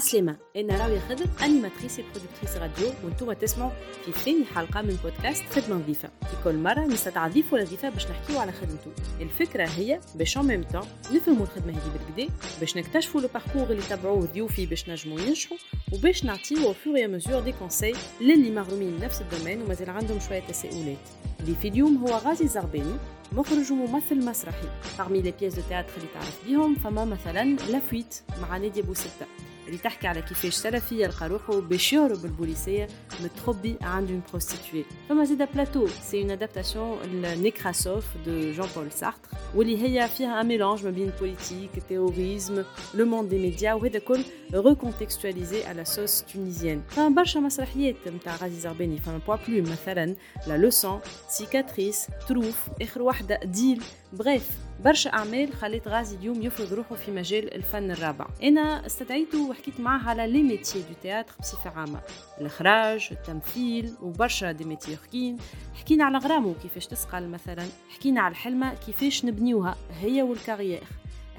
عسلامة أنا راوية خضر animatrice productrice radio. وأنتم تسمعوا في ثاني حلقة من بودكاست خدمة نظيفة في كل مرة نستدعى ضيف ولا ضيفة باش نحكيو على خدمته الفكرة هي باش en même temps نفهموا الخدمة هذه بالقدا باش نكتشفوا le parcours اللي تبعوه ضيوفي باش نجموا ينجحوا وباش نعطيو fur à mesure des conseils للي مغرومين نفس ال domaine ومازال عندهم شوية تساؤلات. اللي في اليوم هو غازي زغباني مخرج وممثل مسرحي. parmi les pièces de théâtre اللي تعرف بيهم فما مثلا La Fuite مع نادية بوستة اللي تحكي على كيفاش سلفي يلقى روحه باش يهرب البوليسية متخبي عند une prostituée فما زيدا Plateau. c'est une adaptation ل Nekrassov de Jean-Paul Sartre واللي هي فيها un mélange ما بين politique terrorisme le monde des médias وهذا كل recontextualisé على sauce tunisienne فما برشا مسرحيات نتاع غازي زغباني فما بوا بلو مثلا La Leçon Cicatrices تروف اخر واحدة ديل bref برشا أعمال خلت غازي اليوم يفرض روحه في مجال الفن الرابع. أنا استدعيته وحكيت معاه على les métiers de théâtre بصفة عامة. الإخراج التمثيل وبرشا des métiers أخرين. حكينا على غرامو كيفاش تسقل مثلا. حكينا على الحلمة كيفاش نبنيوها هي وال carrière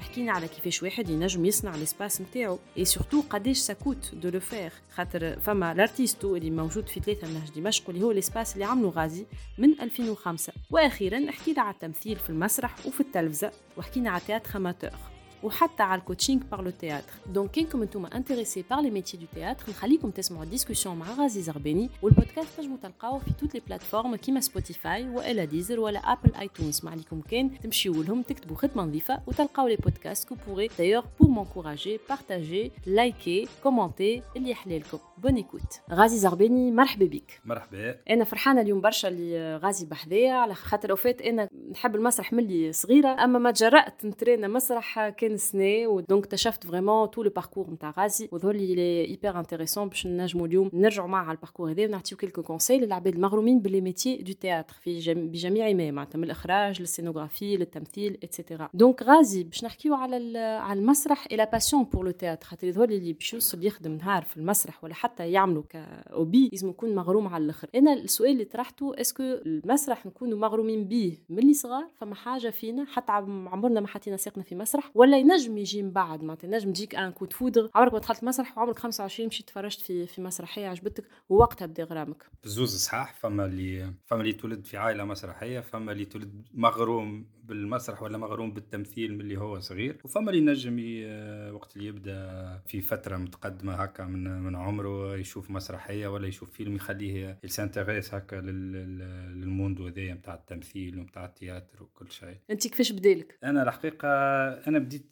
حكينا على كيفاش واحد ينجم يصنع ال espace نتاعو. et surtout قداش ça coûte de le faire خاطر فما L'Artisto اللي موجود في ثلاثة من نهج دمشق اللي هو ال espace اللي عملو غازي من 2005 وأخيرا حكينا على التمثيل في المسرح وفي التلفزة وحكينا على théâtre amateur وحتى على ال coaching par le théâtre donc كينكم أنتم intéressés par les métiers de théâtre نخليكم تسمعوا ال discussion مع غازي زغباني والبودكاست تنجموا تلقاوه في toutes les plateformes كيما Spotify والا Deezer ولا Apple iTunes ما عليكم كان تمشيو لهم تكتبوا خدمه نظيفه وتلقاو les podcasts que vous pourrez d'ailleurs pour m'encourager partager liker commenter اللي يحلى لكم bonne écoute غازي زغباني مرحبا بك مرحبا أنا فرحانه اليوم برشا اللي غازي بحذايا على خاطر en fait أنا نحب المسرح ملي صغيره اما ما جرأت نترينا مسرح كان سنة و donc اكتشفت vraiment tout le parcours نتاع غازي وظهر لي لي hyper intéressant باش نجموا اليوم نرجعوا معاه على ال parcours هذا. ونعطيو quelques conseils للعباد المغرومين ب les métiers de théâtre في جم... بجميع ما معناتها من الإخراج لل scénographie للتمثيل et cetera donc غازي باش نحكيو على على المسرح et la passion pour le théâtre خاطر يظهر لي اللي باش يوصل يخدم نهار في المسرح ولا حتى يعملوا ك hobby لازم يكون مغروم على الآخر. أنا السؤال اللي طرحته est-ce que المسرح نكونوا مغرومين بيه ملي صغار؟ فما حاجة فينا حتى عمرنا ما حطينا ساقنا في مسرح ولا ينجم يجي من بعد معناتها نجم تجيك un coup de foudre عمرك ما دخلت مسرح وعمرك 25 مشيت تفرجت في في مسرحية عجبتك ووقتها بدا غرامك بزوز صحاح فما اللي فما اللي تولد في عائلة مسرحية فما اللي تولد مغروم بالمسرح ولا مغروم بالتمثيل من اللي هو صغير وفما اللي نجم وقت اللي يبدأ في فترة متقدمة هكا من من عمره يشوف مسرحية ولا يشوف فيلم يخليه ي s'intéresse هكا لل monde هذايا نتاع التمثيل ونتاع ال théâtre وكل شيء. أنت كيفاش بدالك أنا الحقيقة أنا بديت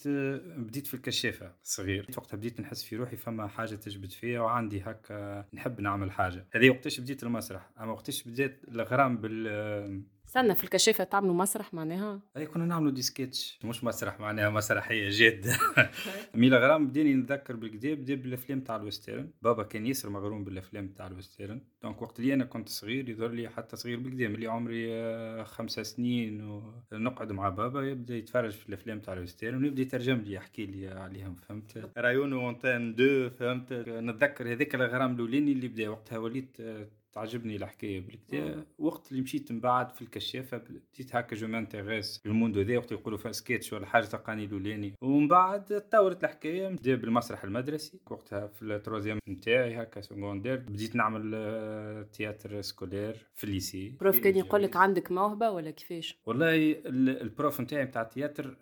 بديت في الكشافة صغير. وقتها بديت نحس في روحي فما حاجة تجبد فيا وعندي هكا نحب نعمل حاجة. هذه وقتاش بديت المسرح. أما وقتاش بديت الغرام بال استنى في الكشافة تعملوا مسرح معناها؟ أي كنا نعملوا des sketchs مش مسرح معناها مسرحية جاده mais الغرام بديني نتذكر بالكدا بدا بالافلام تاع ال western. بابا كان ياسر مغروم بالافلام تاع ال western. donc وقت اللي أنا كنت صغير يظهر لي حتى صغير بالكدا ملي عمري خمسة سنين ونقعد مع بابا يبدأ يتفرج في الافلام تاع ال western ويبدا يترجم لي يحكي لي عليهم فهمت؟ رايون وانتان دو فهمت؟ نتذكر هذاك الغرام الاولاني اللي بدأ وقتها وليت تعجبني الحكاية بالكدا وقت اللي مشيت من بعد في الكشافة بديت هكا je m'intéresse بال monde هذا وقت يقولوا فيها سكيتش ولا حاجة تلقاني لولاني ومن بعد تطورت الحكاية بدأ بالمسرح المدرسي. وقتها في ال troisième نتاعي هكا secondaire بديت نعمل théâtre scolaire في ال lycée prof كان يقول لك عندك موهبة ولا كيفاش؟ والله ال prof نتاعي نتاع ال théâtre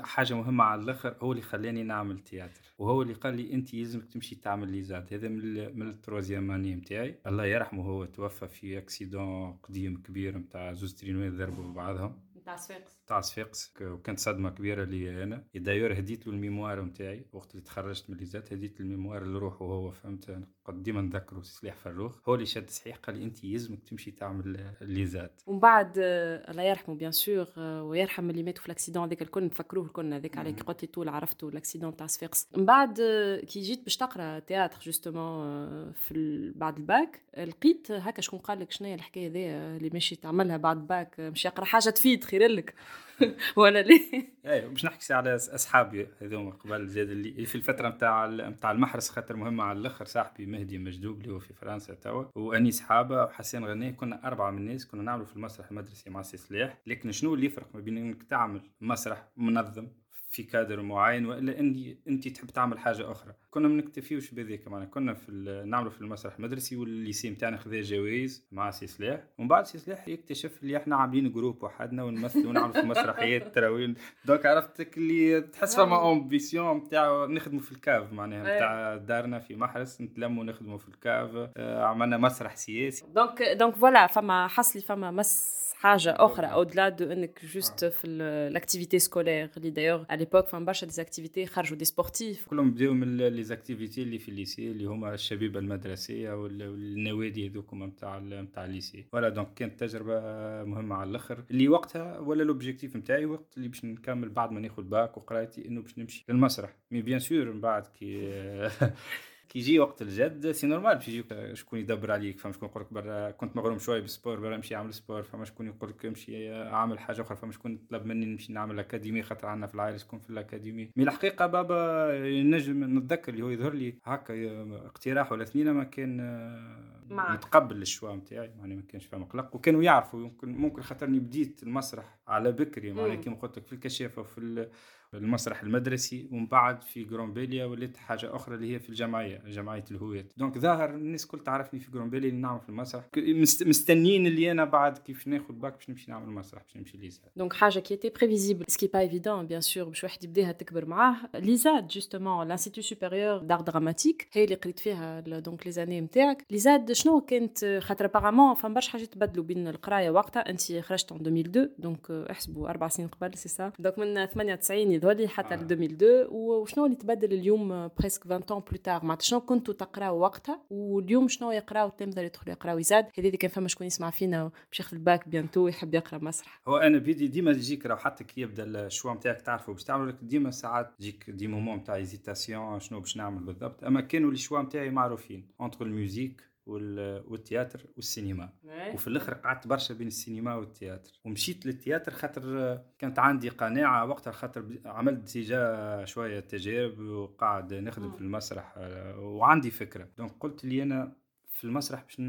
حاجة مهمة على الآخر هو اللي خلاني نعمل théâtre وهو اللي قال لي أنت لازمك تمشي تعمل l'ISAD هذا من من ال troisième année نتاعي. الله يرحمه هو توفى في accident قديم كبير نتاع زوز ترينوات ضربوا ببعضهم. نتاع صفاقس نتاع صفاقس وكانت صدمه كبيره لي أنا d'ailleurs هديت له ال mémoire نتاعي وقت اللي تخرجت من l'ISAD هديت ال mémoire لروحه وهو فهمت قد ديما نذكره سلاح فروخ هو اللي شد صحيح قال لي انت يلزمك تمشي تعمل l'ISAD ومن بعد الله يرحمه bien sûr ويرحم اللي ماتوا في ال accident هذاك الكل نفكروه الكل هذاك عليك قلت لي طول عرفته ال accident تاع صفاقس من بعد كي جيت باش تقرا théâtre justement في بعد الباك لقيت هكا شكون قال لك شنو هي الحكاية ذي اللي ماشي تعملها بعد الباك مش يقرا حاجة تفيد خير لك ولا ليه؟ إيه باش نحكي على أصحابي هذوما قبل زاد اللي في الفترة نتاع نتاع المحرس خاطر مهمه على الأخر صاحبي مهدي مجدوب اللي هو في فرنسا توا وأني صحابة وحسين غنيه كنا أربعة من الناس كنا نعملوا في المسرح المدرسي مع سي سلاح لكن شنو اللي يفرق ما بين إنك تعمل مسرح منظم في كادر معين وإلا انت انت تحب تعمل حاجة أخرى. كنا ما نكتفيوش بذيك معنا كنا في نعملوا في المسرح المدرسي وال lycée نتاعنا خذا جوائز مع سي سلاح ومن بعد سي سلاح يكتشف اللي إحنا عاملين groupe وحدنا ونمثل ونعمل في مسرحيات تراوين donc عرفتك اللي تحس فما ambition نتاع نخدموا في ال cave معناها نتاع دارنا في محرس نتلموا نخدموا في ال cave آه، عملنا مسرح سياسي. donc donc voilà فما حصلي فما مس حاجة أخرى au-delà de انك juste في l'activité scolaire اللي d'ailleurs à l'époque فما برشا des activités خرجوا des sportifs كلهم بداو من les activités اللي في ال lycée اللي هما الشبيبه المدرسيه والنوادي هذوك نتاع نتاع ال lycée voilà donc كانت تجربة مهمة على الأخر. اللي وقتها ولا l'objectif نتاعي وقت اللي باش نكمل بعد ما ناخذ باك وقرايتي إنه باش نمشي للمسرح. mais bien sûr من بعد كي كي يجي وقت الجد c'est normal. باش يجيك شكون يدبر عليك فما شكون يقول لك برا كنت مغروم شوية بال sport برا نمشي نعمل sport فما شكون يقول لك امشي اعمل حاجة أخرى فما شكون طلب مني نمشي نعمل académie خاطر عندنا في العائلة شكون في ال académie. mais الحقيقة بابا نجم نتذكر اللي هو يظهر لي هكا اقتراح ولا اثنين ما كان معك. متقبل ال choix نتاعي يعني ما كانش فما قلق وكانوا يعرفوا ممكن ممكن خاطرني بديت المسرح على بكري معناها كيما قلت لك في الكشافة وفي المسرح المدرسي ومن بعد في جرومبيليا وليت حاجة أخرى اللي هي في الجمعية جمعية الهويات donc ظاهر الناس كل تعرفني في جرومبيليا اللي نعمل في المسرح. مستنيين اللي أنا بعد كيف ناخذ باك باش نمشي نعمل المسرح باش نمشي l'ISAD. donc حاجة qui était prévisible ce qui est pas évident bien sûr باش واحد يبداها تكبر معاه. l'ISAD justement l'Institut supérieur d'art dramatique هي اللي قريت فيها donc les années نتاعك l'ISAD شنو كانت؟ خاطر apparemment فما برشا حاجات تبدلوا بين القراية وقتها. انت خرجت 2002 donc احسبوا أربع سنين قبل c'est ça donc من 98 يظهر لي حتى آه. 2002 وشنو اللي تبدل اليوم presque 20 ans plus tard معناتها شنو كنتوا تقراو وقتها؟ واليوم شنو يقراو التلامذه اللي يدخلوا يقراو؟ l'ISAD هذه كان فما شكون يسمع فينا باش ياخذ ال bac bientôt يحب يقرأ مسرح. هو أنا بيدي ديما تجيك راه حتى كي يبدأ ال choix نتاعك تعرفوا باش تعمل لك ديما ساعات تجيك des moments نتاع hésitation شنو باش نعمل بالضبط. أما كانوا les choix نتاعي معروفين entre ال musique وال théâtre والسينما. وفي الآخر قعدت برشا بين السينما وال théâtre. ومشيت لل théâtre خاطر كانت عندي قناعة وقتها خاطر عملت تجاه شوية تجارب وقاعد نخدم في المسرح وعندي فكرة. donc قلت لي أنا في المسرح باش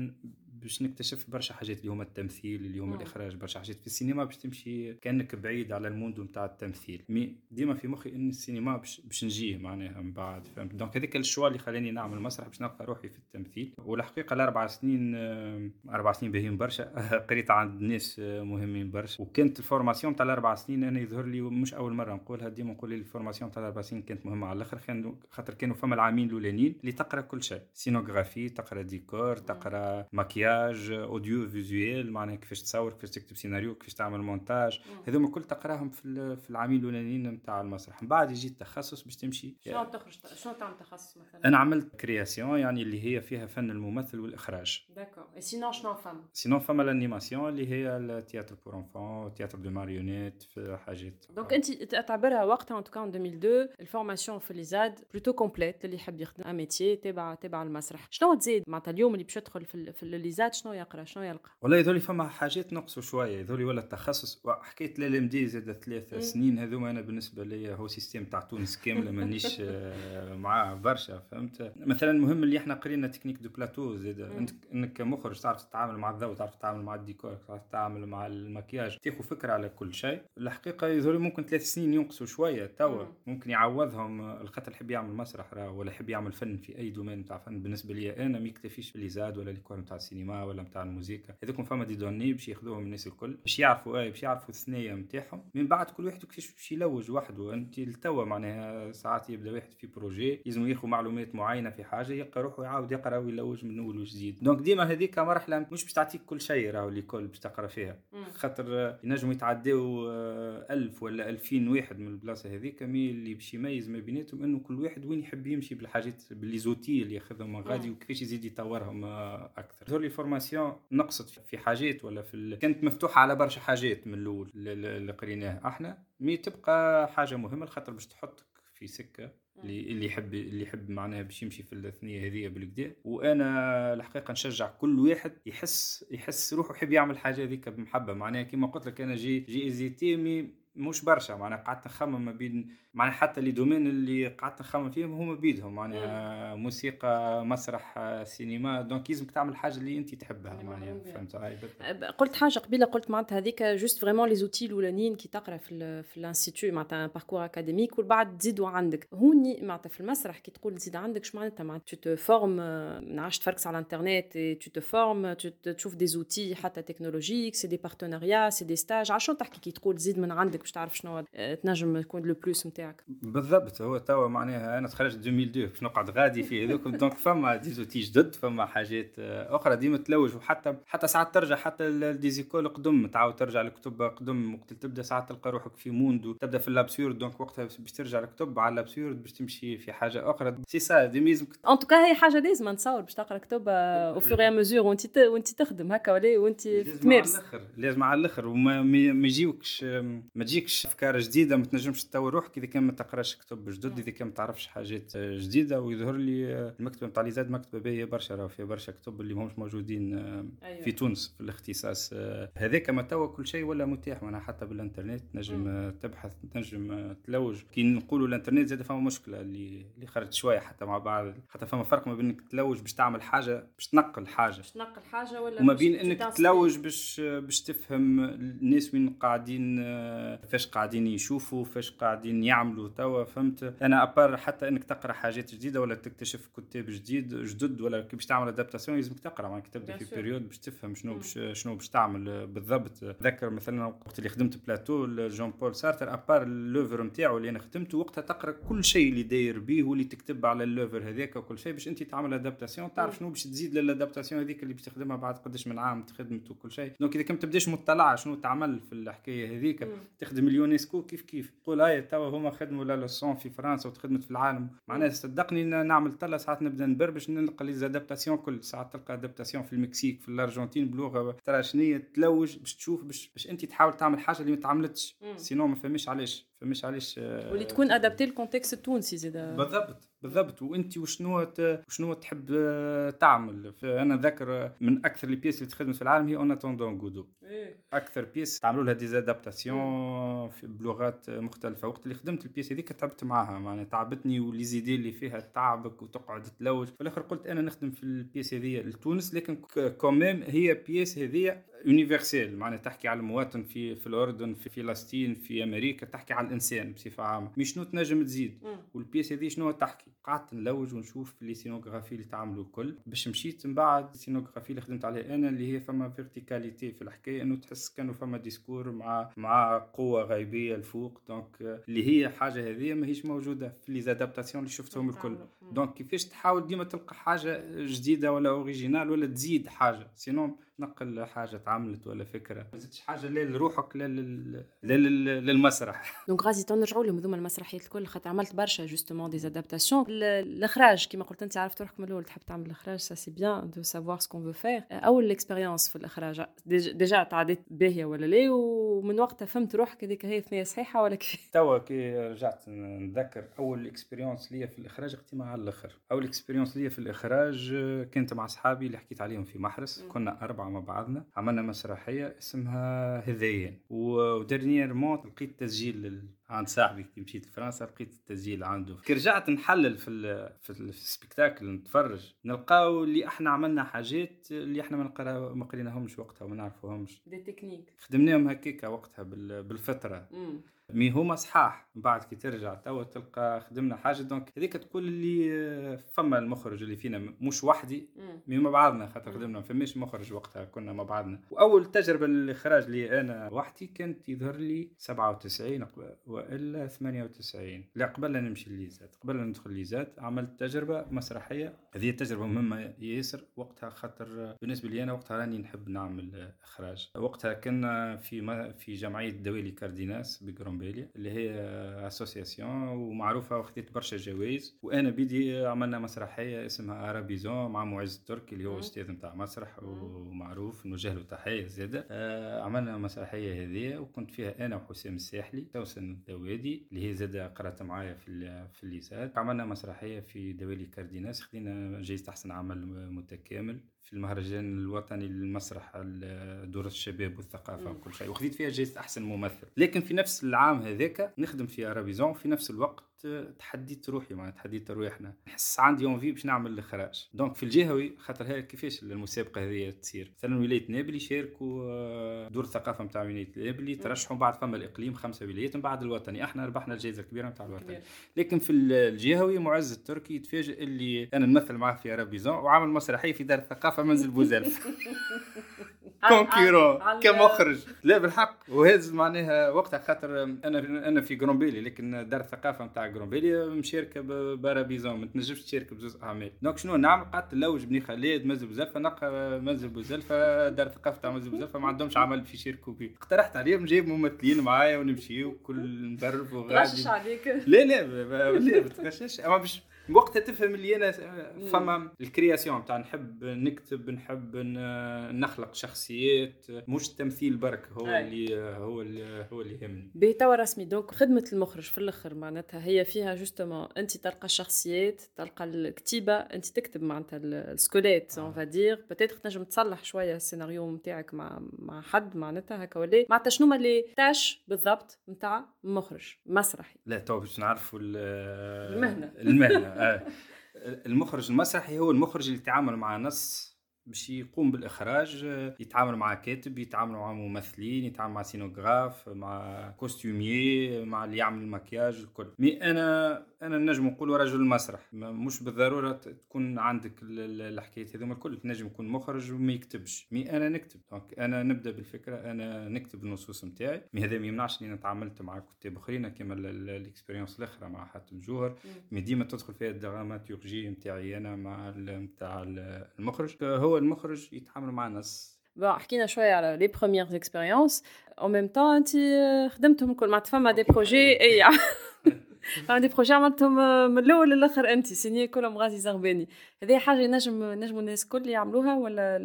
باش نكتشف برشا حاجات اللي هما التمثيل اللي هما الإخراج برشا حاجات في السينما باش تمشي كأنك بعيد على ال monde نتاع التمثيل. mais ديما في مخي إن السينما باش, باش نجيه معناها من بعد فهمت؟ donc هذاك ال choix اللي خلاني نعمل مسرح باش نلقى روحي في التمثيل. والحقيقة الأربع سنين أربع سنين باهيين برشا قريت عند ناس مهمين برشا. وكانت ال formation تاع الأربع سنين أنا يظهر لي مش أول مرة نقولها ديما نقول لي ال formation تاع الأربع سنين كانت مهمة على الآخر خاطر كانوا فما العامين الأولانيين اللي تقرا كل شيء. scénographie تقرا ديكور تقرا مكياج audiovisuel معناها كيفاش تصور كيفاش تكتب سيناريو كيفاش تعمل مونتاج هذوما كل تقراهم في في العامين الأولانيين نتاع المسرح. من بعد يجي التخصص باش تمشي. شنو تخرج؟ شنو تعمل تخصص مثلا؟ أنا عملت création يعني اللي هي فيها فن الممثل والإخراج. d'accord sinon شنو فما sinon فما ال animation اللي هي ال théâtre pour enfants théâtre de marionnettes في حاجات. donc أنت تعتبرها وقتها en tout cas 2002 ال formation في l'ISAD plutôt complète اللي يحب يخدم. métier تبع تبع المسرح. شنو تزيد؟ معناتها اليوم اللي باش يدخل في, في l'ISAD شنو يقرأ شنو يلقى؟ والله يذولي فما حاجات نقصوا شوية. يذولي ولا التخصص حكيت LMD زاد ثلاث سنين هذوما أنا بالنسبة لي هو système تاع تونس كاملة مانيش آه، معاه برشا فهمت؟ مثلا المهم اللي إحنا قرينا technique de plateau زاد إنك كمخرج تعرف تتعامل مع الضوء تعرف تتعامل مع الديكور تعرف تتعامل مع المكياج تاخذ فكرة على كل شيء. الحقيقة يذولي ممكن ثلاث سنين ينقصوا شوية توا. ممكن يعوضهم الخاطر يحب يعمل مسرح ولا يحب يعمل فن في أي domaine تاع فن. بالنسبة لي أنا ما يكتفيش ب l'ISAD ولا ال cours نتاع السينما. ولا نتاع الموسيقى. هذوك فما des données باش ياخذوهم الناس الكل باش يعرفوا اي باش يعرفوا الثنيه نتاعهم من بعد كل واحد كيفاش باش يلوج وحده. أنت التوا معناها ساعات يبدا واحد في projet لازم ياخذ معلومات معينة في حاجة يلقى روحه يعاود يقرا ويلوج من أول وجديد donc ديما هذيك مرحلة مش باش تعطيك كل شيء راهو l'école باش تقرا فيها. خاطر ينجموا يتعداو آه، ألف ولا ألفين واحد من البلاصة هذيك mais اللي باش يميز ما بيناتهم أنه كل واحد وين يحب يمشي بالحاجات ب les outils اللي ياخذهم غادي وكيفاش يزيد يطورهم آه، أكثر. ظهر formation نقصت في حاجات ولا في كانت مفتوحة على برشا حاجات من الأول اللي قريناها. أحنا mais تبقى حاجة مهمة خاطر باش تحطك في سكة اللي اللي يحب اللي يحب معناها باش يمشي في الثنيه هذه بالكدا وأنا الحقيقة نشجع كل واحد يحس يحس روحه يحب يعمل حاجة هذيك بمحبة. معناها كيما قلت لك أنا j'ai j'ai hésité mais مش برشا معناها قعدت نخمم ما بين معناها حتى les domaines اللي قعدت نخمم فيهم هما بيدهم معناها موسيقى مسرح سينما donc لازمك تعمل حاجة اللي أنت تحبها معناها فهمت قلت حاجة قبيلة قلت معناتها هذيك juste vraiment les outils الأولانيين كي تقرأ في في ال institut معناتها parcours académique وبعد تزيدوا عندك. هوني معناتها في المسرح كي تقول تزيد عندك شو معناتها؟ معناتها tu te formes نعرفش تفركس على الانترنت tu te formes تشوف des outils حتى technologiques c'est des partenariats c'est des stages عشان تحكي كي تقول تزيد من عندك باش تعرف شنو تنجم يكون le plus نتاعك. بالضبط هو توا معناها أنا تخرجت 2002 باش نقعد غادي في هذوك donc فما des outils جدد فما حاجات أخرى ديما تلوج وحتى حتى ساعات ترجع حتى ال des écoles قدم تعاود ترجع لكتب قدم وقت تبدأ ساعات تلقى روحك في monde تبدأ في ال absurde donc وقتها باش ترجع لكتب على ال absurde باش تمشي في حاجة أخرى. سي سا دي ميزم en tout cas هي حاجة لازم نتصور باش تقرأ كتب au fur et à mesure وانت وانت تخدم هكا ولا وانت تمارس. لازم على الأخر وما ما يجيوكش ما تجيكش أفكار جديدة ما تنجمش تطور روحك إذا كان ما تقراش كتب جدد إذا كان ما تعرفش حاجات جديدة ويظهر لي المكتبه نتاع l'ISAD مكتبة باهية برشا راه فيها برشا كتب اللي ماهمش موجودين أيوة. في تونس في الاختصاص هذاك ما توا كل شيء ولا متاح معناها حتى بالإنترنت تنجم تبحث تنجم تلوج. كي نقولوا الإنترنت زاد فما مشكلة اللي اللي خرجت شوية حتى مع بعض حتى فما فرق ما بين انك تلوج باش تعمل حاجة باش تنقل حاجة. باش تنقل حاجة ولا وما بين إنك تلوج باش باش تفهم الناس وين قاعدين فاش قاعدين يشوفوا فاش قاعدين يعملوا توا فهمت؟ أنا à part حتى إنك تقرأ حاجات جديدة ولا تكتشف كتاب جديد جدد ولا باش تعمل adaptation لازمك تقرأ. معناها تبدا في période باش تفهم شنو باش شنو باش تعمل بالضبط. ذكر مثلا وقت اللي خدمت بلاتو جون بول سارتر à part l'œuvre نتاعو اللي أنا خدمته وقتها تقرأ كل شيء اللي داير به واللي تكتب على l'œuvre هذاك وكل شيء باش أنت تعمل adaptation تعرف شنو باش تزيد لل adaptation هذيك اللي باش تخدمها بعد قداش من عام تخدمت وكل شيء. donc إذا كنت تبداش مطلع شنو تعمل في الحكاية هذيك تخدم ل Ionesco كيف كيف؟ تقول هاي توا هما خدموا La Leçon في فرنسا وتخدمت في العالم. معناها صدقني نعمل طلع ساعات نبدأ نبربش نلقى les adaptations كل. ساعات تلقى adaptation في المكسيك في الأرجنتين بلغه ترى شنو تلوج باش تشوف باش, باش انت تحاول تعمل حاجة اللي ما تعملتش. sinon ما فهمش علاش. فهمش علاش واللي تكون adaptée au contexte التونسي زاد بالضبط بالضبط. وانت وشنو وشنو تحب تعمل؟ أنا ذاكر من أكثر les pièces اللي تخدم في العالم هي En attendant Godot أكثر pièce تعملوا لها des adaptations بلغات مختلفة. وقت اللي خدمت ال pièce هذيك تعبت معاها. معناها تعبتني و les idées اللي فيها تعبك وتقعد تلوج. في الآخر قلت أنا نخدم في ال pièce هذه لتونس لكن quand même هي pièce هذه universelle معناها تحكي على المواطن في في الأردن في فلسطين في أمريكا تحكي على الإنسان بصفة عامة. مش شنو تنجم تزيد. وال pièce هذه شنو تحكي؟ قعدت نلوج ونشوف les scénographies اللي تعملوا الكل. باش مشيت من بعد ال scénographie اللي خدمت عليها أنا اللي هي فما verticalité في الحكاية إنه تحس كانوا فما discours مع مع قوة غيبية الفوق donc اللي هي حاجة هذه ماهيش موجودة في les adaptations اللي شفتهم الكل. donc كيفاش تحاول ديما تلقى حاجة جديدة ولا originale ولا تزيد حاجة؟ sinon تنقل حاجة تعملت ولا فكرة. ما زدتش حاجة لا لروحك لا لل... للمسرح. donc غازي تنرجعوا لهم هذوما المسرحيات الكل خاطر عملت برشا justement des adaptations الإخراج كما قلت أنت عرفت روحك من الأول تحب تعمل الإخراج ça c'est bien de savoir ce qu'on veut faire أول expérience في الإخراج déjà تعديت باهية ولا لا ومن وقتها فهمت روحك هذيك هي ثنيه صحيحة ولا كيف؟ توا كي رجعت نتذكر أول expérience ليا في الإخراج أختي على الآخر. اول expérience ليا في الإخراج كانت مع أصحابي اللي حكيت عليهم في محرس. كنا أربعة مع بعضنا. عملنا مسرحية اسمها هذيان. و dernièrement لقيت تسجيل عند صاحبي كي مشيت لفرنسا لقيت التسجيل عنده. كي رجعت نحلل في ال في, ال spectacle نتفرج نلقاو اللي إحنا عملنا حاجات اللي إحنا ما نقرا ما قريناهمش وقتها وما نعرفوهمش. des techniques خدمناهم هكاكا وقتها بالفترة مم. mais هما صحاح من بعد كي ترجع توا تلقى خدمنا حاجة donc هذيك تقول اللي فما المخرج اللي فينا مش وحدي مع بعضنا خاطر خدمنا ما فماش مخرج وقتها كنا مع بعضنا وأول تجربة للإخراج لي أنا وحدي كانت يظهر لي 97 وإلا 98 لا قبل نمشي ليزار قبل ندخل ليزار عملت تجربة مسرحية. هذه تجربه مهمة ياسر وقتها خاطر بالنسبة لي أنا وقتها راني نحب نعمل إخراج. وقتها كنا في في جمعية دوالي ڨرمدة بجرومبي بالي اللي هي أسوسياسيون ومعروفة وخديت برشا جوائز. وأنا بيدي عملنا مسرحية اسمها ارابيزون مع معز التركي اللي هو أستاذ نتاع مسرح ومعروف نوجه له تحيه زادة. آه عملنا المسرحيه هذه وكنت فيها أنا وحسام الساحلي توسن الدوادي اللي هي زادة قرأت معايا في في الليسات عملنا مسرحية في دوالي كارديناس خدينا جايزة أحسن عمل متكامل. في المهرجان الوطني للمسرح دورة الشباب والثقافة وكل شيء. وخذيت فيها جائزة أحسن ممثل. لكن في نفس العام هذاك نخدم في أرابيزون في نفس الوقت تحديت روحي معناتها تحديت روحنا نحس عندي envie باش نعمل الإخراج. donc في الجهوي خاطر هي كيفاش المسابقه هذه تصير. مثلا ولاية نابل يشاركوا آه، دور الثقافة نتاع ولاية نابل يترشحوا بعد فما الإقليم خمسة ولايات من بعد الوطني. إحنا ربحنا الجائزة الكبيرة نتاع الوطني. لكن في الجهوي معز التركي يتفاجئ اللي أنا نمثل معاه في أرابيزون وعامل مسرحية في دار الثقافة منزل بوزلف. concurrent كمخرج. لا بالحق. وهذا معناها وقتها خاطر أنا أنا في جرومباليا لكن دار الثقافة نتاع جرومبيلي مشاركه بارابيزون ما تنجمش تشارك بزوز اعمال donc شنو نعمل قعدت نلوج بني خالد منزل بوزلفه نلقى منزل بوزلفه دار الثقافه تاع منزل بوزلفه ما عندهمش عمل في يشاركوا فيه اقترحت عليهم نجيب ممثلين معايا ونمشي وكل نبروف وغادي عليك لا لا لا ما تغشش اما باش وقتها تفهم اللي أنا فما ال création تاع نحب نكتب نحب نخلق شخصيات مش التمثيل برك هو أي. اللي هو اللي هو اللي يهمني. بتوا رسمي دونك خدمة المخرج في الأخر معناتها هي فيها جوستومون أنت تلقى الشخصيات تلقى الكتيبة أنت تكتب معناتها السكوليت اون فادير بتاتر تنجم تصلح شوية السيناريو نتاعك مع مع حد معناتها هكا ولا معناتها شنو ما اللي تاش بالضبط نتاع مخرج مسرحي. لا تو باش نعرفوا المهنة. المهنة. آه. المخرج المسرحي هو المخرج اللي يتعامل مع نص باش يقوم بالإخراج يتعامل مع كاتب يتعامل مع ممثلين يتعامل مع scénographe مع costumier مع اللي يعمل المكياج الكل. mais أنا أنا نجم نقول رجل المسرح. مش بالضرورة تكون عندك الحكاية هذوما الكل. تنجم يكون مخرج وما يكتبش. mais أنا نكتب. donc أنا نبدأ بالفكرة. أنا نكتب النصوص نتاعي. mais هذا ما يمنعش إني تعاملت مع كتاب أخرين. كما ال expérience الأخرى مع حاتم جوهر. mais ديما تدخل فيها ال dramaturgie نتاعي أنا مع نتاع المخرج. هو المخرج يتعامل مع ناس. Bon, حكينا شوية على les premières expériences en même temps انت خدمتهم كل مع فما des projets et فما des projets عملتهم من الأول للآخر انت signé كلهم غازي زغباني هذه حاجة نجم نجموا الناس الكل يعملوها ولا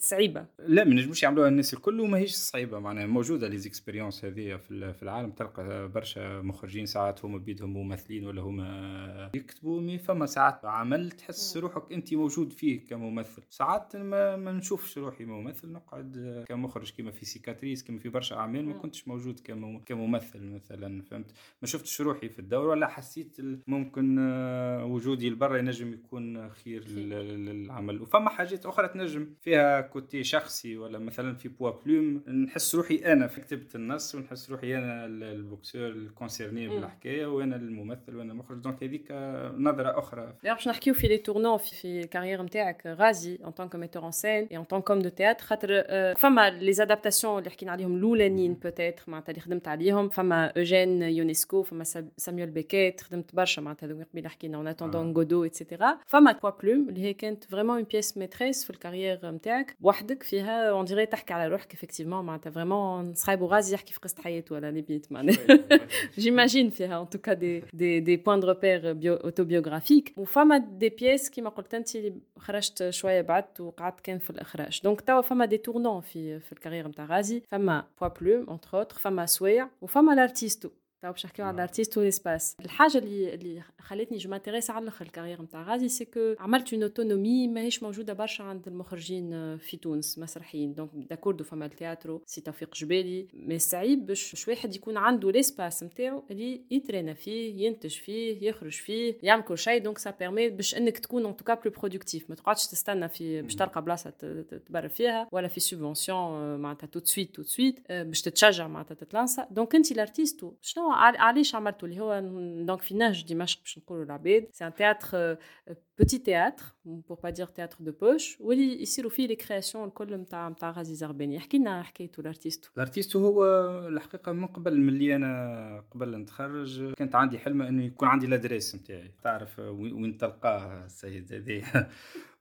صعيبه لا ما نجموش يعملوها الناس الكل وماهيش صعيبة معناها موجودة les expériences هذه في العالم. تلقى برشا مخرجين ساعات هما بيدهم ممثلين ولا هما يكتبوا mais فما ساعات عمل تحس روحك أنت موجود فيه كممثل. ساعات ما, ما نشوفش روحي ممثل نقعد كمخرج كما في سيكاتريس كما في برشا أعمال ما كنتش موجود كممثل مثلا فهمت؟ ما شفتش روحي في الدور ولا حسيت ممكن وجودي لبرا ينجم يكون خير. كثير للعمل. وفما حاجات أخرى تنجم فيها côté شخصي ولا مثلا في poids plume نحس روحي أنا في كتبت النص ونحس روحي أنا ال boxeur ال concerné بالحكاية وأنا الممثل وأنا المخرج donc هذيك نظرة أخرى. باش نحكيو في les tournants في ال carrière نتاعك غازي en tant que metteur en scène et en tant qu'homme de théâtre خاطر فما les adaptations اللي حكينا عليهم الأولانيين peut-être معناتها اللي خدمت عليهم. فما أوجين يونسكو فما ساميول بيكيت خدمت برشا معناتها قبيلة حكينا. En attendant Godot et cetera فما poids plume اللي هي كانت vraiment une pièce maîtresse في ال carrière نتاعك بوحدك فيها on dirait تحكي على روحك effectivement معناتها vraiment صايب غازي يحكي في قصه حياته ولا نبيت معناها j'imagine فيها en tout cas des des des points de repère autobiographiques وفما des pièces كيما قلت انت اللي خرجت شوية بعد وقعدت كان في الاخراج donc توا فما des tournants في في ال carrière نتاع غازي فما poids plume entre autres فما سويع وفما لارتيستو تو باش نحكيو على الارتيست وال espace الحاجة اللي اللي خلتني je m'intéresse على الآخر ال carrière نتاع غازي c'est que عملت une autonomie ماهيش موجودة برشا عند المخرجين في تونس مسرحيين. donc d'accord فما التياترو c'est توفيق جبالي mais صعيب باش واحد يكون عنده l'espace نتاعو اللي يترينا فيه ينتج فيه يخرج فيه يعمل كل شيء. donc ça permet باش إنك تكون en tout cas plus productif ما تقعدش تستنى في باش تلقى بلاصة تبرر فيها ولا في subvention معناتها tout de suite tout de suite باش تتشجع معناتها تتلانسا. donc انت ال Artisto شنو علاش عملته اللي هو donc في نهج دمشق باش نقولوا العباد c'est un théâtre petit théâtre pour pas dire théâtre de poche واللي يصيروا فيه les créations الكل نتاع نتاع غازي زغباني احكي لنا حكايته الارتيستو الارتيستو هو الحقيقة من قبل ملي أنا قبل نتخرج كانت عندي حلمه انه يكون عندي l'adresse نتاعي تعرف وين تلقاه السيد هذا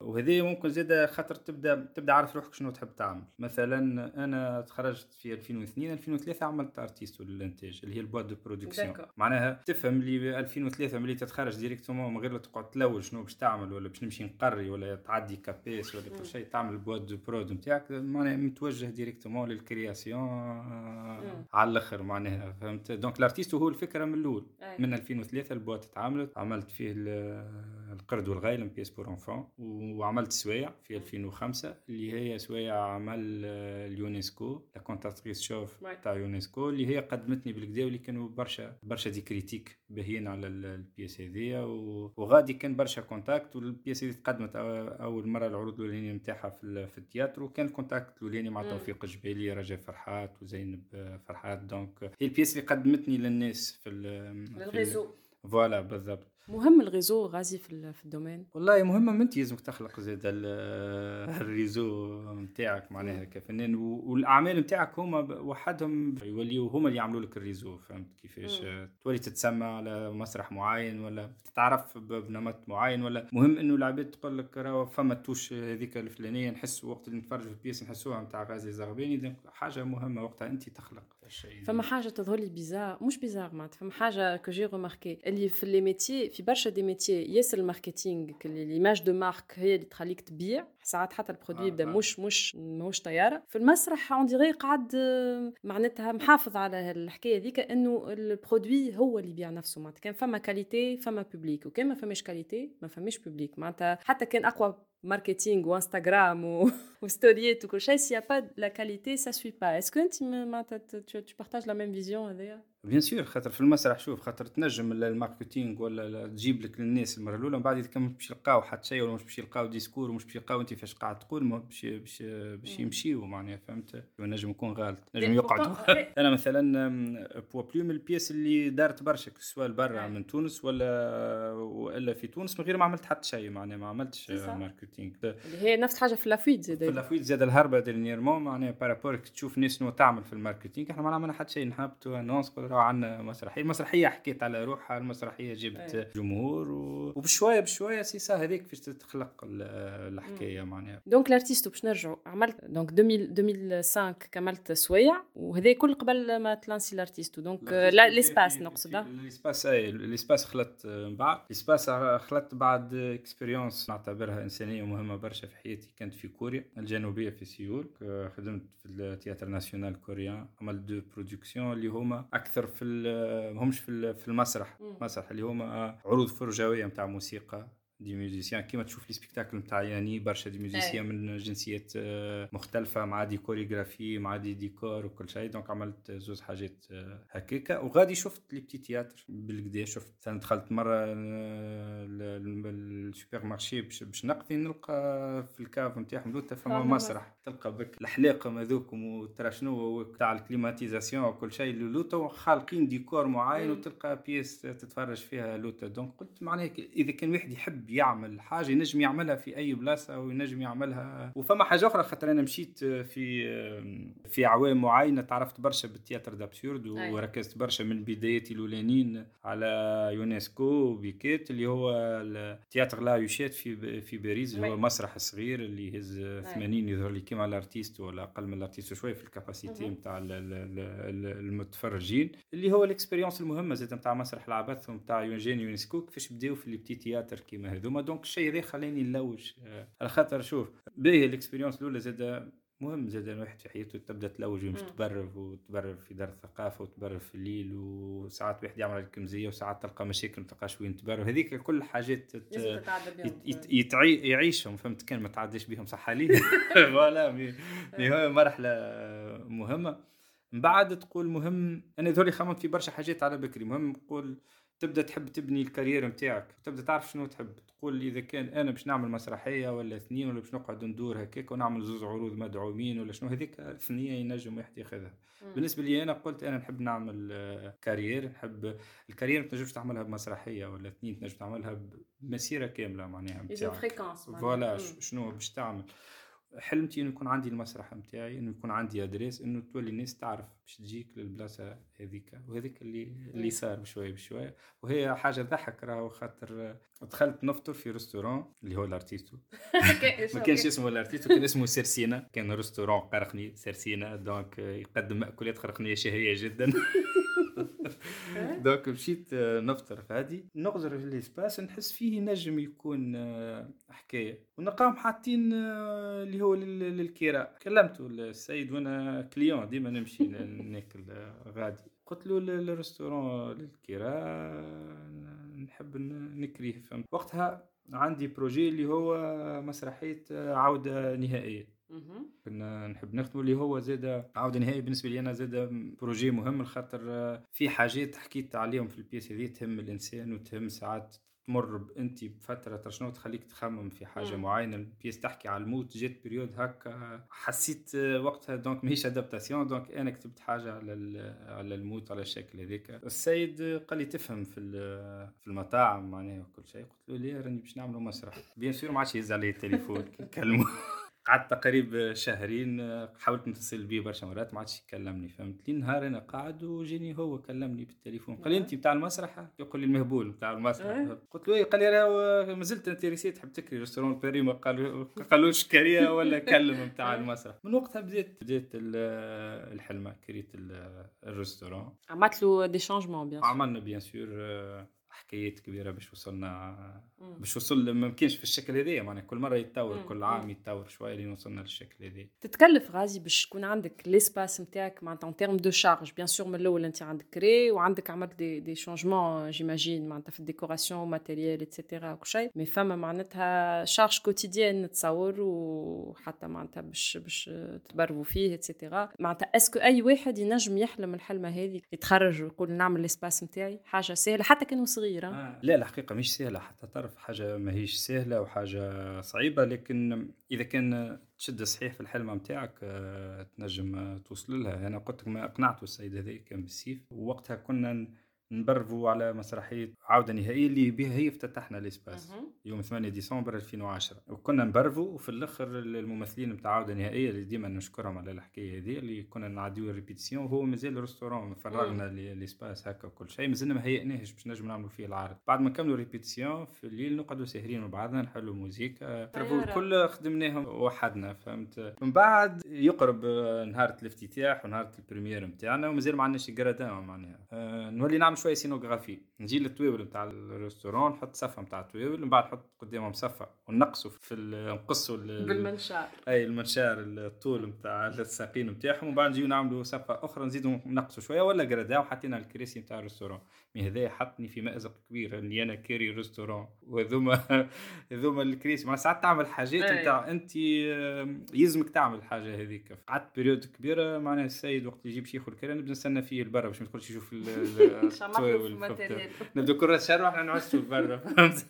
وهذه ممكن زيادة خاطر تبدا تبدا عارف روحك شنو تحب تعمل مثلا أنا تخرجت في 2002 2003 عملت Artisto للانتاج اللي هي ال boîte de production معناها تفهم اللي 2003 ملي تتخرج directement من غير تقعد تلوج شنو باش تعمل ولا باش نمشي نقري ولا تعدي CAPES ولا كل شيء تعمل boîte de prod نتاعك معناها متوجه directement لل création على الآخر معناها فهمت؟ donc ال Artisto هو الفكرة من الأول. من 2003 ال boîte تعاملت عملت فيه القرد والغيلم pièce pour enfants وعملت سوايع في 2005 اللي هي سوايع عمل ال Ionesco La Cantatrice chauve تاع Ionesco اللي هي قدمتني بالكدا واللي كانوا برشا برشا des critiques باهيين على ال pièce هذيا وغادي كان برشا contact وال pièce هذه تقدمت أول مرة العروض الأولانية نتاعها في, في ال théâtre وكان ال contact الأولاني مع توفيق الجبالي رجاء فرحات وزينب فرحات. donc هي ال pièce اللي قدمتني للناس في الريزو فوالا بالضبط. مهم ال réseau غازي في, في ال domaine. والله مهمة من انت لازمك تخلق زاد ال réseau نتاعك معناها كفنان والأعمال نتاعك هما وحدهم يوليو هما اللي يعملوا لك ال réseau فهمت كيفاش؟ تولي تتسمى على مسرح معين ولا تتعرف بنمط معين ولا مهم إنه العباد تقول لك راهو فما touche هذيك الفلانية نحس وقت اللي نتفرج في ال pièce نحسوها نتاع غازي زغباني حاجة مهمة وقتها أنت تخلق. الشيء فما حاجة تظهر لي bizarre مش bizarre معناتها فما حاجة que j'ai remarquée اللي في les métiers في برشا des métiers ياسر ال marketing l'image de marque هي اللي تخليك تبيع. ساعات حتى ال produit يبدا آه. مش مش ماهوش طيارة. في المسرح on dirait قاعد معناتها محافظ على الحكاية هذيك إنه ال produit هو اللي يبيع نفسه معناتها. كان فما qualité فما public وكان ما فماش qualité ما فماش public معناتها. حتى كان أقوى marketing ou Instagram ou, ou story et tout cocher, s'il n'y a pas de la qualité, ça ne suit pas. Est-ce que tu, partages la même vision, Adéa? bien sûr خاطر في المسرح شوف خاطر تنجم ال marketing ولا تجيب لك للناس المرة الأولى من بعد إذا كان مش باش يلقاو حتى شيء ولا مش باش يلقاو discours ومش باش يلقاو أنت فاش قاعد تقول باش باش باش يمشيو معناها فهمت؟ نجم يكون غلط نجم يقعدوا. أنا مثلا بوا بلو من ال pièces اللي دارت برشا سواء برا من تونس ولا وإلا في تونس من غير ما عملت حتى شيء معناها ما عملتش marketing. اللي هي نفس حاجة في La Fuite زاد في La Fuite زاد الهربة dernièrement معناها par rapport تشوف ناس تعمل في ال marketing إحنا ما عملنا حتى شيء نهبطوا annonce عندنا مسرح المسرحيه المسرحيه حكيت على روحها المسرحية جبت أيه. جمهور و... وبشوية بشوية سي سا هذيك فاش تخلق الحكاية معناها. donc ال Artisto باش نرجعوا عملت donc 2005 كملت سويع وهذا كل قبل ما تلانسي الارتيست دونك ليسباس نقصد ليسباس اي ليسباس خلطت من بعد. l'espace خلطت بعد expérience نعتبرها إنسانية مهمة برشا في حياتي. كانت في كوريا الجنوبية في سيول خدمت في ال théâtre national coréen. عملت deux productions اللي هما أكثر في ماهمش في المسرح المسرح اللي هما عروض فرجوية نتاع موسيقى. des musiciens كيما تشوف les spectacles نتاع يعني برشا des musiciens من جنسيات آه، مختلفة مع des chorégraphies مع des décors وكل شيء. donc عملت زوز حاجات آه، هكاكا. وغادي شفت les petits théâtres بالكدا شفت أنا دخلت مرة ال supermarché باش نقضي نلقى في ال cave نتاعهم لوتا فما مسرح تلقى بك الحلاقم هذوكم وترى شنو تاع ال climatisation وكل شيء. لوتا خالقين ديكور معين وتلقى pièce تتفرج فيها لوتا donc قلت معناها إذا كان واحد يحب يعمل حاجة ينجم يعملها في أي بلاصة وينجم يعملها. وفما حاجة أخرى خاطر أنا مشيت في في اعوام معينه تعرفت برشا بال théâtre d'absurde وركزت برشا من بدايتي الأولانيين على Ionesco و Beckett اللي هو ال théâtre La Huchette في في باريس هو مسرح صغير اللي يهز 80 يظهر لي كيما ال Artisto ولا أقل من ال Artisto شوية في ال capacité نتاع المتفرجين اللي هو ال expérience المهمة زاد نتاع مسرح العبث نتاع Eugène Ionesco كيفاش بداو في ال petits théâtres كيما هذوما. donc الشيء هذا خلاني نلوج آه، على خاطر شوف باهي ال expérience الأولى زاد مهم زاد الواحد في حياته تبدأ تلوج ومش تبرر وتبرر في دار الثقافة وتبرر في الليل وساعات واحد يعمل الكمزية وساعات تلقى مشاكل ما تلقاش وين تبرر. هذيك كل حاجات يعيشهم. فهمت؟ كان ما تعديش بهم صح لي voilà مرحلة مهمة. من بعد تقول مهم أنا ذولي خممت في برشا حاجات على بكري. مهم نقول تبدأ تحب تبني ال carrière نتاعك تبدأ تعرف شنو تحب تقول إذا كان أنا باش نعمل مسرحية ولا اثنين ولا باش نقعد ندور هكاك ونعمل زوز عروض مدعومين ولا شنو هذيك ثنيه ينجم واحد ياخذها. بالنسبة لي أنا قلت أنا نحب نعمل carrière نحب ال carrière ما تنجمش تعملها بمسرحية ولا اثنين تنجم تعملها بمسيرة كاملة معناها voilà شنو باش تعمل. حلمتي إنه يكون عندي المسرح نتاعي إنه يكون عندي adresse إنه تولي الناس تعرف باش تجيك للبلاصة هذيك وهذيك اللي اللي صار بشوية بشوية. وهي حاجة تضحك راهو خاطر دخلت نفطر في restaurant اللي هو ال Artisto ما كانش اسمه ال Artisto كان اسمه Cercina. كان restaurant قرقني Cercina donc يقدم مأكولات قرقنية شهيه جدا. donc مشيت آه، نفطر غادي. نغزر في ال espace نحس فيه نجم يكون آه، حكاية. ونلقاهم حاطين آه، اللي هو لل- للكراء. كلمته السيد وأنا client ديما نمشي ناكل غادي. قلت له ال restaurant للكراء نحب نكريه فهمت. وقتها عندي projet اللي هو مسرحية عودة نهائية. كنا نحب نخدموا اللي هو زاد عوده نهائي بالنسبة لي أنا زاد projet مهم خاطر في حاجات حكيت عليهم في ال pièce هذه تهم الإنسان وتهم ساعات تمر انت بفترة شنو تخليك تخمم في حاجة مم. معينة؟ ال pièce تحكي على الموت جات période هكا حسيت وقتها donc ماهيش adaptation donc أنا كتبت حاجة على على الموت على الشكل هذاك. السيد قال لي تفهم في في المطاعم معناها وكل شيء. قلت له ليه راني باش نعملوا مسرح. bien sûr ما عادش يهز عليه التليفون كي نكلمه قعدت تقريبا شهرين حاولت نتصل بيه برشا مرات ما عادش يكلمني فهمت؟ لي نهار أنا قاعد وجيني هو كلمني بالتليفون. قال لي انت بتاع المسرح يقول لي المهبول بتاع المسرح إيه. قلت له إيه. قال لي راهو مازلت intéressé تحب تكري restaurant باري ما قالوا قالوش كريه ولا كلم بتاع المسرح. من وقتها بديت بديت ال- الحلمة كريت ال- ال restaurant عملت له des changements bien عملنا bien sûr حكايات كبيرة باش وصلنا. باش وصل ما يمكنش في الشكل هذايا معناها كل مرة يتطور. كل عام يتطور شوية لين وصلنا للشكل هذايا. تتكلف غازي باش تكون عندك l'espace نتاعك معناتها en termes de charges bien sûr من الأول أنت عندك كري وعندك عملت des des changements j'imagine معناتها في ال décoration matériel et cetera وكل شيء. mais فما معناتها charges quotidiennes نتصور وحتى معناتها باش باش تبرفوا فيه et cetera معناتها est-ce que أي واحد ينجم يحلم الحلمة هذه؟ يتخرج ويقول نعمل l'espace نتاعي؟ حاجة سهلة. حتى كانو صغير ها؟ آه. لا الحقيقة مش سهلة حتى تعرف حاجة ماهيش سهلة وحاجة صعيبة لكن إذا كان تشد صحيح في الحلمة متاعك آه، تنجم توصل لها أنا قلت لك ما أقنعته السيد هذا كان بالسيف ووقتها كنا نبرفوا على مسرحية عودة نهائية اللي بها هي افتتحنا ال espace مهم. يوم 8 ديسمبر 2010 وكنا نبرفوا وفي الأخر الممثلين بتاع عودة نهائية اللي ديما نشكرهم على الحكاية هذه اللي كنا نعديو ال répétitions وهو مازال restaurant فرغنا l- l'espace هكا وكل شيء. مازلنا ما هيئناهش باش نجم نعملوا فيه العرض. بعد ما نكملوا répétitions في الليل نقعدوا ساهرين مع بعضنا نحلوا موزيكا طيارة. الكل خدمناهم وحدنا فهمت؟ من بعد يقرب آه، نهار الإفتتاح ونهار ال première نتاعنا ومازال ما عندناش ال gradins معناها. آه، نولي نعمل شوية scénographie نجي لل tables نتاع ال restaurant نحط صفه نتاع ال tables من بعد نحط قدامهم صفه ونقصوا في نقصوا ال- بالمنشار. أي المنشار الطول نتاع الساقين نتاعهم ومن بعد نجيو نعملوا صفه أخرى نزيدوا نقصوا شوية ولا gradins وحطينا الكراسي نتاع ال restaurant. mais هذا حطني في مأزق كبير إني أنا كاري restaurant وهذوما هذوما الكراسي مع ساعات تعمل حاجات أي. نتاع انت يلزمك تعمل الحاجة هذيك قعدت période كبيرة معناها السيد وقت يجيب شيخ الكرا نبدأ نستنى فيه لبرا باش ما يدخلش يشوف؟ نبدأ كل شهر وإحنا نعسوا برا فهمت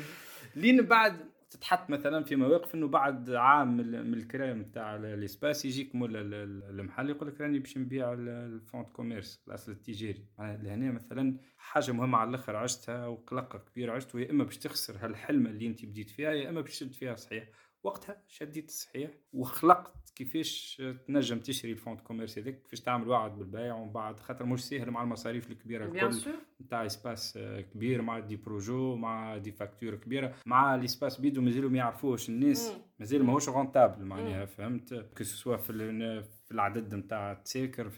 لين بعد تتحط مثلا في مواقف إنه بعد عام من الكري نتاع ال espace يجيك مولا ال- ال- المحل يقول لك راني باش نبيع ال- ال fonds de commerce الأصل التجاري. لهنا مثلا حاجة مهمة على الأخر عشتها وقلقه كبيره عشت يا إما باش تخسر هالحلمة اللي أنت بديت فيها يا إما باش تشد فيها صحيح. وقتها شديت الصحيح وخلقت كيفاش تنجم تشري ال fonds de commerce هذاك؟ كيفاش تعمل وعد بالبيع ومن بعد؟ خاطر مش سهل مع المصاريف الكبيرة الكل. نتاع espace آه، كبير مع des projets مع des factures كبيرة. مع ال espace بيدو مازالوا ما يعرفوش الناس. مازال ماهوش rentable معناها فهمت؟ que ce soit في في العدد نتاع التساكر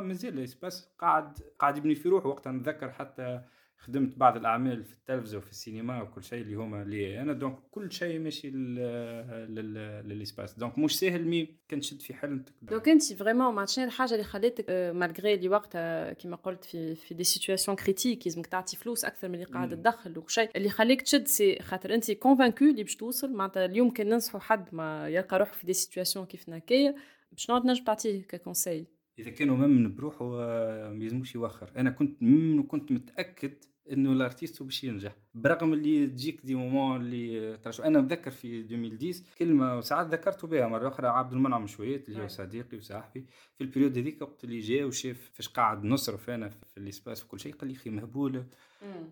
مازال ال espace قاعد قاعد يبني في روحه وقتها. نتذكر حتى خدمت بعض الأعمال في التلفزة وفي السينما وكل شيء اللي هما لي أنا donc كل شيء ماشي لل- لل- لل espace. donc مش ساهل mais كان تشد في حلمتك donc انت vraiment ما شنو الحاجة اللي خلتك آه، malgré اللي وقتها كيما قلت في في des situations critiques لازمك تعطي فلوس أكثر من اللي قاعد. تدخل وشيء اللي خليك تشد c'est خاطر أنت convaincu اللي باش توصل. معناتها اليوم كان ننصحوا حد ما يلقى روحه في des situations كيف هكايا باش نقعد نجم تعطيه ك conseil إذا كانو مامن بروحه آه، ما يلزموش يوخر. أنا كنت مامن وكنت متأكد إنه L'Artisto هو باش ينجح. برغم اللي تجيك des moments اللي ترى شو- أنا متذكر في 2010 كلمة وساعات ذكرت بها. مرة أخرى عبد المنعم شويت اللي هو أي. صديقي وصاحبي. في ال période هذيك وقت اللي جا وشاف فاش قاعد نصرف أنا في ال espace وكل شيء قال لي أخي مهبول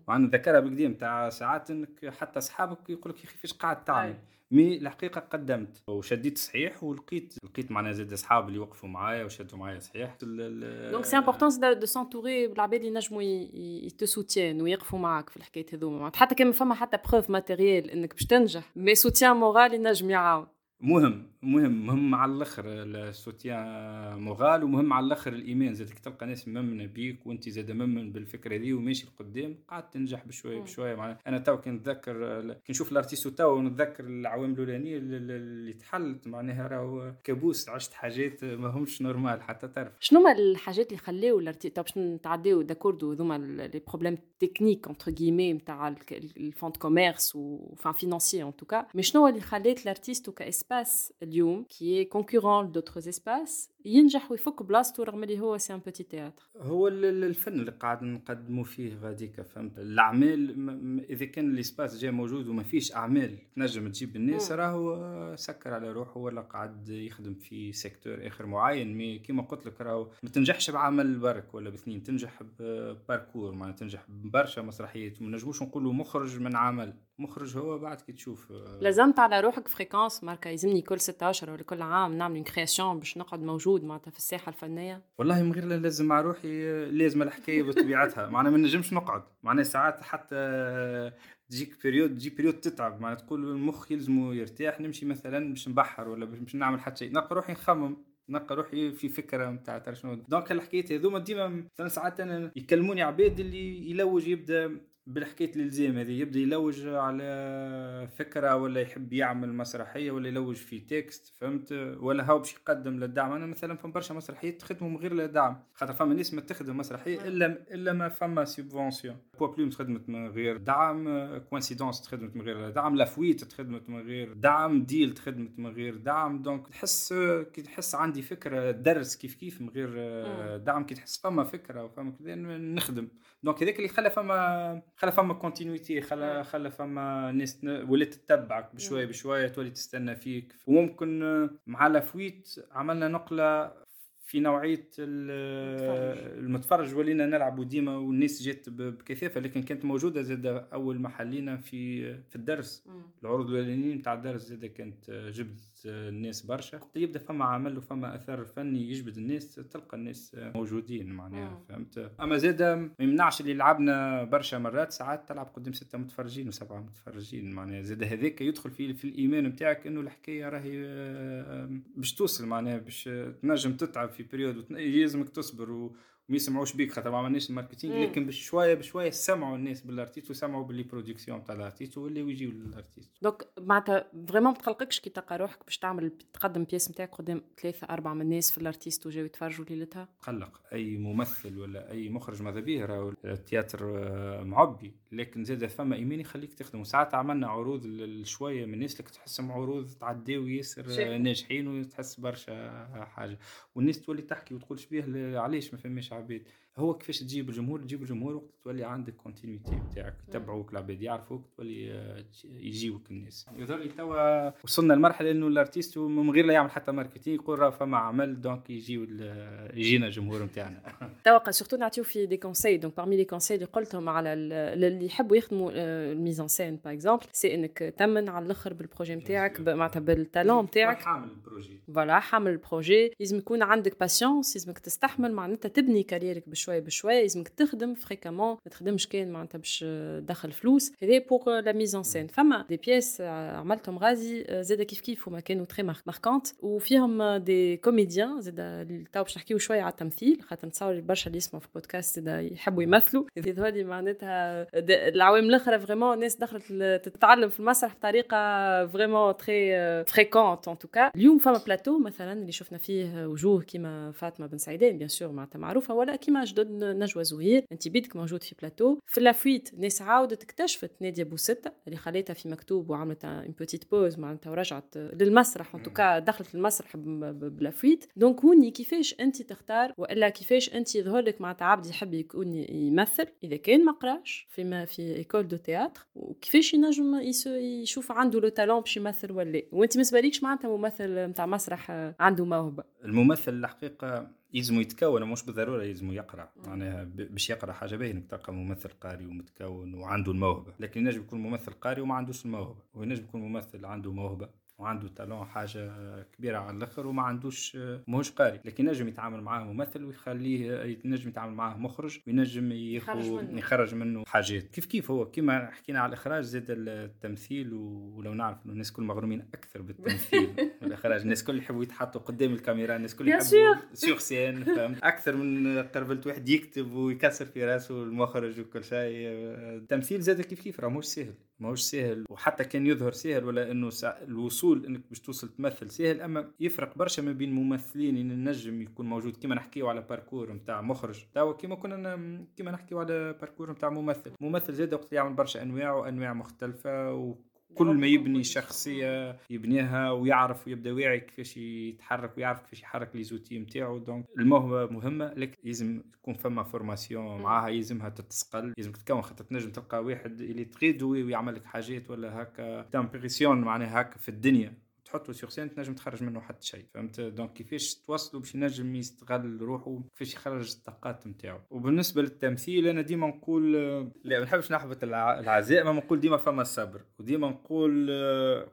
وأنا نذكرها بالقديم. تاع ساعات إنك حتى أصحابك يقول لك يا أخي فاش قاعد تعمل. mais الحقيقة قدمت. وشديت صحيح ولقيت لقيت معنا زاد أصحاب اللي وقفوا معايا وشدوا معايا صحيح. donc c'est important de s'entourer بالعباد اللي ينجموا ils te soutiennent ويقفوا معاك في الحكايات هذوما حتى كان ما فما حتى preuve matérielle انك باش تنجح mais soutien moral ينجم يعاون مهم مهم مهم على الآخر ال soutien moral ومهم على الآخر الايمان زاد تلقى ناس مامنة بيك وأنت زاد مامن بالفكرة دي وماشي لقدام قاعد تنجح بشويه بشويه معناها أنا تو كي نتذكر كي نشوف L'Artisto تو نتذكر العوام الأولانية اللي تحلت. معناها راهو كابوس عشت حاجات ما همش normal حتى تعرف. شنو هما الحاجات اللي خلاو الارتيست باش نتعداو d'accord هذوما les problèmes techniques entre guillemets نتاع ال fonds de commerce enfin financiers en tout cas mais شنو اللي خلات الأرتيست ك espace اليوم qui concurrence d'autres espaces ينجح ويفك بلاصتو رغم اللي هو c'est un petit théâtre. هو الفن اللي قاعد نقدموا فيه غاديك فهمت؟ الأعمال إذا كان ال espace جاي موجود وما فيش أعمال تنجم تجيب الناس راهو سكر على روحه ولا قاعد يخدم في secteur آخر معين. mais كيما قلت لك راهو ما تنجحش بعمل برك ولا باثنين تنجح ب parcours ما تنجح ببرشا مسرحيات. ما نجموش نقولوا مخرج من عمل. مخرج هو بعد كي تشوف لازمت على روحك fréquence ماركا يلزمني كل 16 ولا كل عام نعمل création باش نقعد موجود معناتها في الساحة الفنية. والله من غير لازم مع روحي لازم الحكاية بطبيعتها. معناها ما نجمش نقعد. معناها ساعات حتى تجيك période تجي période تتعب. معناها تقول المخ يلزمه يرتاح نمشي مثلا باش نبحر ولا باش نعمل حتى شيء. نلقى روحي نخمم. نلقى روحي في فكرة نتاع شنو. donc الحكايات هذوما ديما مثلا ساعات أنا يكلموني عباد اللي يلوج يبدأ بالحكايه الإلزام هذه يبدأ يلوج على فكرة ولا يحب يعمل مسرحية ولا يلوج في texte فهمت؟ ولا هاو باش يقدم للدعم أنا مثلا فما برشا مسرحيات تخدمهم غير للدعم خاطر فما ناس ما تخدم مسرحية إلا إلا ما فما subvention Poids plume تخدمت من غير دعم Coïncidence تخدمت من غير دعم La Fuite تخدمت من غير دعم Deal تخدمت من غير دعم. donc تحس كي تحس عندي فكرة درس كيف كيف من غير دعم كي تحس فما فكرة وفما كذا نخدم. donc هذاك اللي خلى فما خلى فما continuité خلى خلى فما ناس ولات تتبعك بشوية بشوية تولي تستنى فيك. وممكن مع La Fuite عملنا نقلة في نوعية المتفرج. ولينا نلعبوا ديما والناس جات بكثافة لكن كانت موجودة زاد أول محلينا في في الدرس. العروض الأولانيين نتاع الدرس زاد كانت جبت الناس برشا. يبدأ فما عمل وفما اثر فني يجبد الناس تلقى الناس موجودين معناها فهمت؟ أما زاد ما يمنعش اللي لعبنا برشا مرات ساعات تلعب قدام ستة متفرجين وسبعة متفرجين معناها. زاد هذاك يدخل في في الإيمان نتاعك إنه الحكاية راهي باش توصل معناها باش تنجم تتعب في période يلزمك تصبر و ما يسمعوش بيك خاطر ما عملناش ال marketing لكن بشويه بشويه سمعوا الناس بالأرتيست وسمعوا باللي production تاع الأرتيست ولاو يجيو للأرتيست. donc معناتها vraiment ما تقلقكش كي تلقى روحك باش تعمل تقدم pièce نتاعك قدام ثلاثة أربعة من الناس في الأرتيست وجاو يتفرجوا ليلتها؟ قلق أي ممثل ولا أي مخرج ماذا بيه راهو التياتر معبي لكن زاد فما ايمان يخليك تخدم وساعات عملنا عروض لشوية من الناس لك تحسهم عروض تعداو ياسر ناجحين وتحس برشا حاجة. والناس تولي تحكي وتقول شبيه علاش ما فماش عباد هو كيفاش تجيب الجمهور؟ تجيب الجمهور وقت تولي عندك continuité بتاعك يتبعوك العباد يعرفوك تولي يجيوك الناس. يظهر لي توا وصلنا لمرحلة إنه الأرتيست من غير لا يعمل حتى marketing يقول راه فما عمل donc يجيو يجينا الجمهور نتاعنا توا surtout نعطيو في des conseils donc parmi les conseils اللي قلتهم على اللي يحبوا يخدموا ال mise en scène par exemple c'est إنك تآمن على الأخر بال projet نتاعك معناتها بال talent نتاعك حامل ال projet voilà حامل ال projet لازم يكون عندك patience لازمك تستحمل معناتها تبني كاريرك بشوية. بشوية لازمك تخدم fréquemment ما تخدمش كان معناتها باش تدخل فلوس. هذا pour la mise en scène فما des pièces عملتهم غازي زاد كيف كيف هما كانوا très marquantes وفيهم des comédiens زاد تو باش نحكيو شوية على التمثيل. خاطر نتصور برشا اللي يسمعوا في بودكاست زاد يحبوا يمثلوا. يظهر لي معناتها العوام الأخرى vraiment الناس دخلت تتعلم في المسرح بطريقة vraiment très fréquente en tout cas اليوم فما بلاتو مثلا اللي شفنا فيه وجوه كيما فاطمة بن سعيدان bien sûr معناتها معروفة. ولا كيما جدد نجوى زهير أنت بيدك موجود في بلاتو. في La Fuite ناس عاودت اكتشفت نادية بوستة اللي خليتها في مكتوب وعملت une petite pause معناتها ورجعت للمسرح en tout cas دخلت للمسرح ب La Fuite donc هوني كيفاش أنت تختار وإلا كيفاش أنت يظهر لك معناتها عبد يحب يكون يمثل؟ إذا كان ما قراش فيما في école de théâtre وكيفاش ينجم يشوف عنده le talent باش يمثل ولا وأنت ما بالكش معناتها ممثل نتاع مسرح عنده موهبة. الممثل الحقيقة يلزم يتكون مش بالضرورة يلزم يقرأ. معناها باش يقرأ حاجة باهية انك تلقى ممثل قاري ومتكون وعنده الموهبة. لكن ينجم يكون ممثل قاري وما عندوش الموهبة. وينجم يكون ممثل عنده موهبة وعنده talent حاجة كبيرة على الآخر وما عندوش ماهوش قاري. لكن ينجم يتعامل معاه ممثل ويخليه ينجم يتعامل معاه مخرج وينجم يخرج منه. حاجات. كيف كيف هو؟ كما حكينا على الإخراج زاد التمثيل ولو نعرف إنه الناس كل مغرومين أكثر بالتمثيل. والاخراج الناس كل يحبوا يتحطوا قدام الكاميرا الناس كل يحبوا سيغ سين فهمت؟ أكثر من قربلت واحد يكتب ويكسر في راسه المخرج وكل شيء التمثيل زاد كيف كيف؟ راه مش سهل. ماهوش سهل وحتى كان يظهر سهل ولا إنه الوصول إنك باش توصل تمثل سهل أما يفرق برشا ما بين ممثلين إن النجم يكون موجود. كيما نحكيو على parcours نتاع مخرج توا كيما كنا كيما نحكيو على parcours نتاع ممثل. ممثل زاد وقت يعمل برشا أنواع وأنواع مختلفة و كل ما يبني شخصية يبنيها ويعرف ويبدأ واعي كيفاش يتحرك ويعرف كيفاش يحرك les outils نتاعو donc الموهبة مهمة لكن لازم يكون فما formation معاها يلزمها تتسقل لازم تتكون خاطر تنجم تلقى واحد اللي تغيد ويعمل لك حاجات ولا هكا. t'impressionne معناها هكا في الدنيا. تحطه sur scène تنجم تخرج منه حتى شيء فهمت؟ donc كيفاش توصلوا باش ينجم يستغل روحه كيفاش يخرج الطاقات نتاعو. وبالنسبة للتمثيل أنا ديما نقول لا ما نحبش نحبط العزاء ما نقول ديما فما الصبر. وديما نقول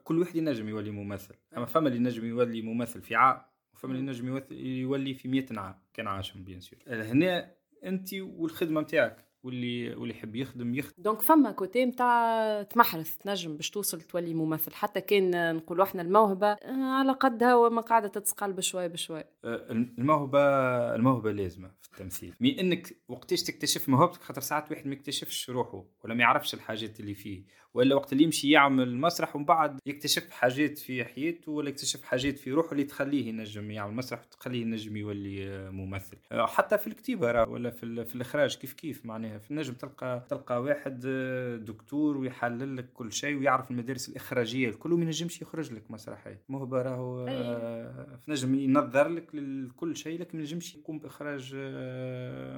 كل واحد ينجم يولي ممثل. أما فما اللي ينجم يولي ممثل في عام وفما اللي ينجم يولي في 100 عام كان عاشم bien sûr هنا انت والخدمة نتاعك. واللي واللي يحب يخدم يخدم. donc فما côté نتاع تمحرث تنجم باش توصل تولي ممثل. حتى كان نقولوا إحنا الموهبة آه، على قدها وما قاعدة تتسقل بشوي بشوي. آه، الموهبة الموهبة لازمة في التمثيل. مي إنك وقتاش تكتشف موهبتك خاطر ساعات واحد ما يكتشفش روحه ولا ما يعرفش الحاجات اللي فيه. ولا وقت اللي يمشي يعمل مسرح ومن بعد يكتشف حاجات في حياته ولا يكتشف حاجات في روحه اللي تخليه ينجم يعمل مسرح وتخليه ينجم يولي ممثل. آه، حتى في الكتيبة ولا في, في الإخراج كيف كيف معناها. في النجم تلقى تلقى واحد آه، دكتور ويحلل لك كل شيء ويعرف المدارس الإخراجية. الكل وما ينجمش يخرج لك مسرحيه موهبه راهو آه، في نجم ينظر لك لكل شيء لكن ما ينجمش يقوم بإخراج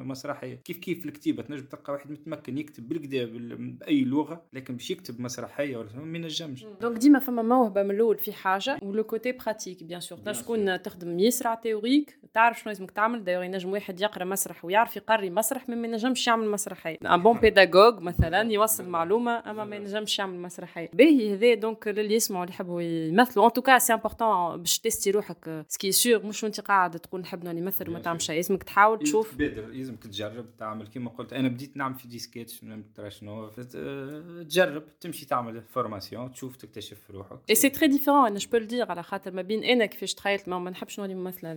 مسرحية. كيف كيف الكتيبة تنجم تلقى واحد متمكن يكتب بالكدا بأي لغة لكن باش يكتب يكتب مسرحية ولا ما ينجمش donc ديما فما موهبه من الأول في حاجة و le côté pratique bien sûr تكون تخدم ياسر théorique تعرف شنو لازمك تعمل دايوغ ينجم واحد يقرا مسرح ويعرف يقري مسرح ما ينجمش يعمل مسرحيه un bon pédagogue مثلا يوصل معلومه اما ما ينجمش يعمل مسرحيه باهي هذا donc للي يسمعوا اللي يحبوا يمثلوا en tout cas c'est important باش teste روحك ce qui est sûr مش وانت قاعد تقول نحب نمثل وما تعمل شيء لازمك تحاول تشوف بادر لازمك تجرب تعمل كيما قلت أنا بديت نعمل في des sketchs شنو. تجرب. تمشي تعمل formation تشوف تكتشف روحك اي c'est très différent أنا je dirais على خاطر ما بين أنا كيفاش تخيلت ما, ما نحبش نولي ممثله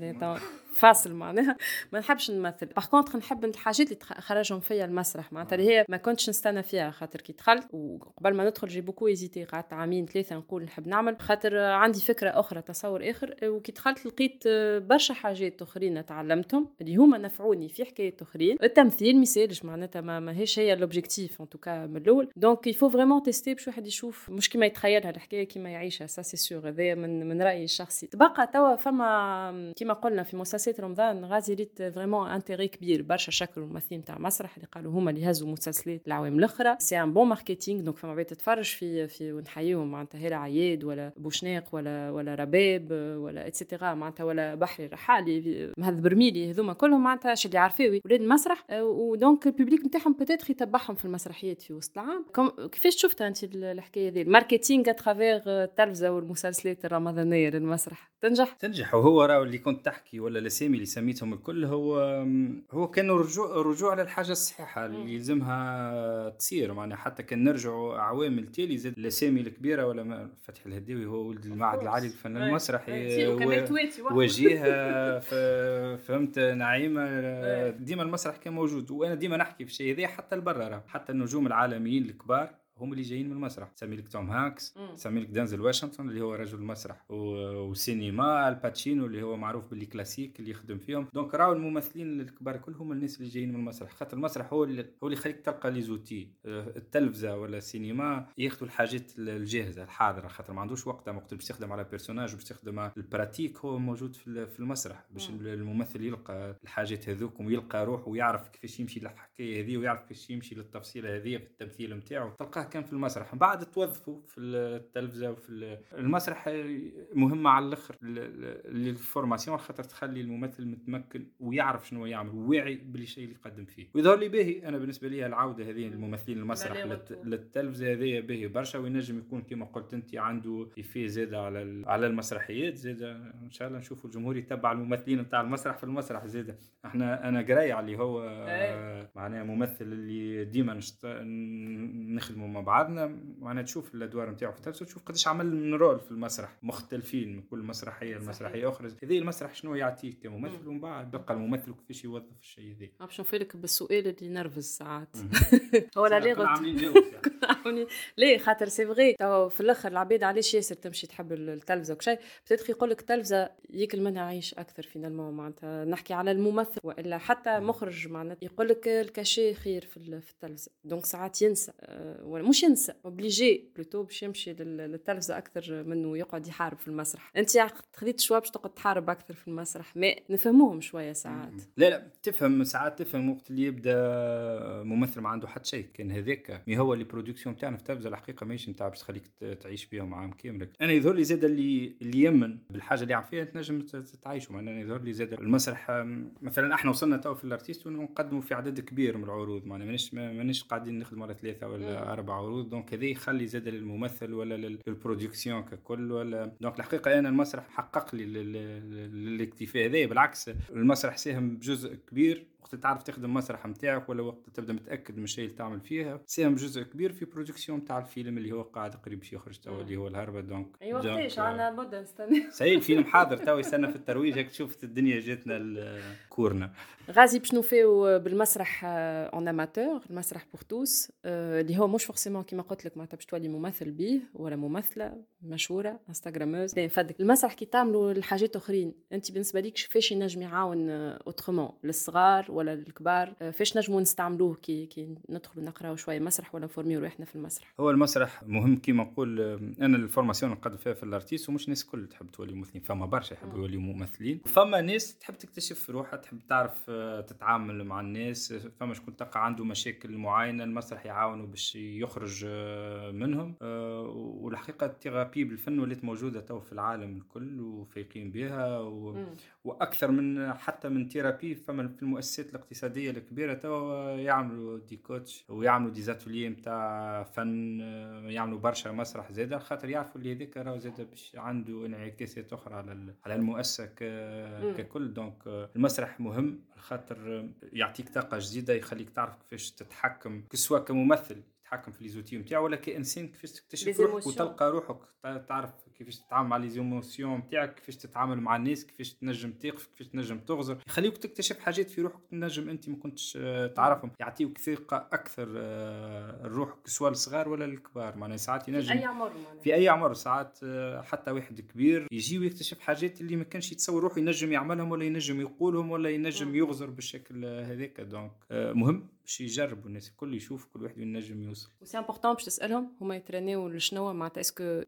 فاصل معناها. ما نحبش نمثل. par contre نحب الحاجات اللي خرجهم فيا المسرح. معناتها اللي هي ما كنتش نستنى فيها خاطر كي دخلت وقبل ما ندخل j'ai beaucoup hésité قعدت عامين ثلاثة نقول نحب نعمل. خاطر عندي فكرة أخرى تصور آخر. وكي دخلت لقيت برشا حاجات أخرين تعلمتهم اللي هما نفعوني في حكايات أخرين. التمثيل ما يسالش معناتها ما ماهيش هي l'objectif en tout cas من الأول. donc il faut vraiment tester باش واحد يشوف. مش كيما يتخيلها الحكاية كيما يعيشها. ça c'est sûr هذايا من من رأيي الشخصي. تبقى توا فما كيما قلنا في مسلسلات رمضان غازي ريت vraiment intérêt كبير برشا شكل الممثلين تاع المسرح اللي قالوا هما اللي هزوا مسلسلات العوام الاخرى c'est un bon marketing donc فما بيت تتفرج في في ونحييهم معناتها هيرا عياد ولا بوشناق ولا ولا رباب ولا et cetera معناتها ولا بحري رحالي مهذب الرميلي هذوما كلهم معناتها شي اللي عارفاوي ولاد المسرح و donc ال public نتاعهم peut-être يتبعهم في المسرحيات في وسط العام كيفاش شفتها انت الحكاية هذه ال marketing à travers التلفزه والمسلسلات الرمضانيه للمسرح تنجح؟ تنجح. وهو راه اللي كنت تحكي ولا الاسامي اللي سميتهم الكل هو هو كان رجوع رجوع للحاجه الصحيحة اللي يلزمها تصير. معناها حتى كان نرجعوا عوامل تالي زاد الاسامي الكبيرة ولا فتحي الهداوي هو ولد المعهد العالي للفن المسرحي وجيها فهمت نعيمة. ديما المسرح كان موجود وأنا ديما نحكي في الشيء هذا حتى لبرا حتى النجوم العالميين الكبار هم اللي جايين من المسرح. تسمي لك توم هانكس تسمي لك دانزل واشنطن اللي هو رجل المسرح وسينما آل باتشينو اللي هو معروف ب les classiques اللي يخدم فيهم. donc راهو الممثلين الكبار كلهم الناس اللي جايين من المسرح. خاطر المسرح هو اللي هو اللي يخليك تلقى les outils. التلفزة ولا السينما ياخذوا الحاجات الجاهزة الحاضرة. خاطر ما عندوش وقت وقت باش يخدم على personnage باش يخدم ال pratique هو موجود في المسرح. باش الممثل يلقى الحاجات هذوك ويلقى روحه ويعرف كيفاش يمشي للحكاية هذه ويعرف كيفاش يمشي للتفصيلة هذه في التمثيل نتاعو. تلقاه كان في المسرح. بعد توظفوا في التلفزة وفي المسرح مهمة على الأخر لل formation خاطر تخلي الممثل متمكن ويعرف شنو يعمل وواعي بالشيء اللي يقدم فيه. ويظهر لي باهي أنا بالنسبة لي العوده هذه الممثلين المسرح للتلفزة هذه باهي برشا وينجم يكون كما قلت أنت عنده في زاد على على المسرحيات زاد إن شاء الله نشوفوا الجمهور يتبع الممثلين نتاع المسرح في المسرح زاد إحنا أنا قراي اللي هو إيه. معناها ممثل اللي ديما نخدموا مع بعضنا معناها تشوف الأدوار نتاعو في التلفزة تشوف قداش عمل من rôle في المسرح مختلفين من كل مسرحية لمسرحية أخرى. هذه المسرح شنو يعطيك كممثل؟ ومن بعد بقى الممثل كيفاش يوظف الشيء هذا. باش نفيلك بالسؤال اللي ينرفز ساعات. هو لا لي ليه خاطر c'est vrai في الأخر العباد علاش ياسر تمشي تحب التلفزة وكشي. بتدخل يقول لك التلفزة ياكل منها عيش أكثر finalement معناتها نحكي على الممثل. وإلا حتى مخرج معناتها يقول لك ال cachet خير في التلفزة. donc ساعات ينسى. ولا مش ينسى obligé plutôt باش يمشي للتلفزة أكثر منه يقعد يحارب في المسرح. أنت خذيت شوية باش تقعد تحارب أكثر في المسرح ما نفهموهم شوية ساعات. لا لا تفهم ساعات تفهم وقت اللي يبدأ ممثل ما عنده حتى شيء. كان هذاك mais هو les productions تاعنا في التلفزة. الحقيقة ماهيش نتاع باش تخليك تعيش بهم عام كامل أنا يظهر لي زاد اللي اللي يمن بالحاجة اللي عارفيها تنجم تعيشوا. معناها يظهر لي زاد المسرح مثلا إحنا وصلنا تو في الأرتيست ونقدموا في عدد كبير من العروض. معناها مانيش مانيش قاعدين نخدموا على ثلاثة ولا أربع عروض donc هذا يخلي زاد للممثل ولا لل production ككل ولا donc الحقيقة أنا المسرح حقق لي الاكتفاء هذا بالعكس المسرح ساهم بجزء كبير وقت تعرف تخدم مسرح نتاعك ولا وقت تبدا متاكد من الشيء اللي تعمل فيها ساهم جزء كبير في production تاع الفيلم اللي هو قاعد قريب باش يخرج تو اللي هو الهربة. donc ايوا وقتاش؟ عندنا مده نستنى سي الفيلم حاضر تو يستنى في الترويج هيك شفت الدنيا جاتنا كورنا. غازي باش نوفيو بالمسرح en amateur المسرح pour tous اللي هو مش forcément كيما قلت لك معناتها باش تولي ممثل بيه ولا ممثلة مشهورة instagrameuse نفدك المسرح كي تعملوا الحاجات أخرين أنت بالنسبة ليك كيفاش ينجم يعاون autrement للصغار ولا الكبار آه، فاش نجموا نستعملوه؟ كي كي ندخلوا نقراو شوية مسرح ولا نفورميو روحنا في المسرح؟ هو المسرح مهم كيما نقول آه، أنا ال formation نقدم فيها في الأرتيست ومش الناس الكل تحب تولي ممثلين فما برشا يحبوا يوليو ممثلين. فما ناس تحب تكتشف روحها تحب تعرف آه، تتعامل مع الناس فما شكون تلقى عنده مشاكل معينة المسرح يعاونوا باش يخرج منهم. والحقيقة ال thérapie بالفن ولات موجودة تو في العالم الكل وفايقين بها و... وأكثر من حتى من thérapie فما في المؤسسات الاقتصادية الكبيرة توا يعملوا des coachs ويعملوا des ateliers نتاع فن يعملوا برشا مسرح زاده خاطر يعرفوا اللي هذاك راهو زاده باش عنده انعكاسات أخرى على على المؤسسة ككل. donc المسرح مهم خاطر يعطيك طاقة جديدة يخليك تعرف كيفاش تتحكم que ce soit كممثل تتحكم في les outils نتاعو ولا كإنسان كيفاش تكتشف روحك وتلقى روحك تعرف كيفاش تتعامل مع les émotions نتاعك كيفاش تتعامل مع الناس كيفاش تنجم تقف كيفاش تنجم تغزر. يخليك تكتشف حاجات في روحك تنجم أنت ما كنتش آه، تعرفهم. يعطيوك ثقة أكثر الروح آه، سواء الصغار ولا الكبار. معناها ساعات ينجم في أي عمر في أي عمر ساعات آه، حتى واحد كبير يجي ويكتشف حاجات اللي ما كانش يتصور روحه ينجم يعملهم ولا ينجم يقولهم ولا ينجم يغزر بالشكل هذاك. donc مهم. باش يجربوا الناس الكل يشوف كل واحد ينجم يوصل. و c'est important باش تسألهم هما يترينيو لشنو معناتها est-ce que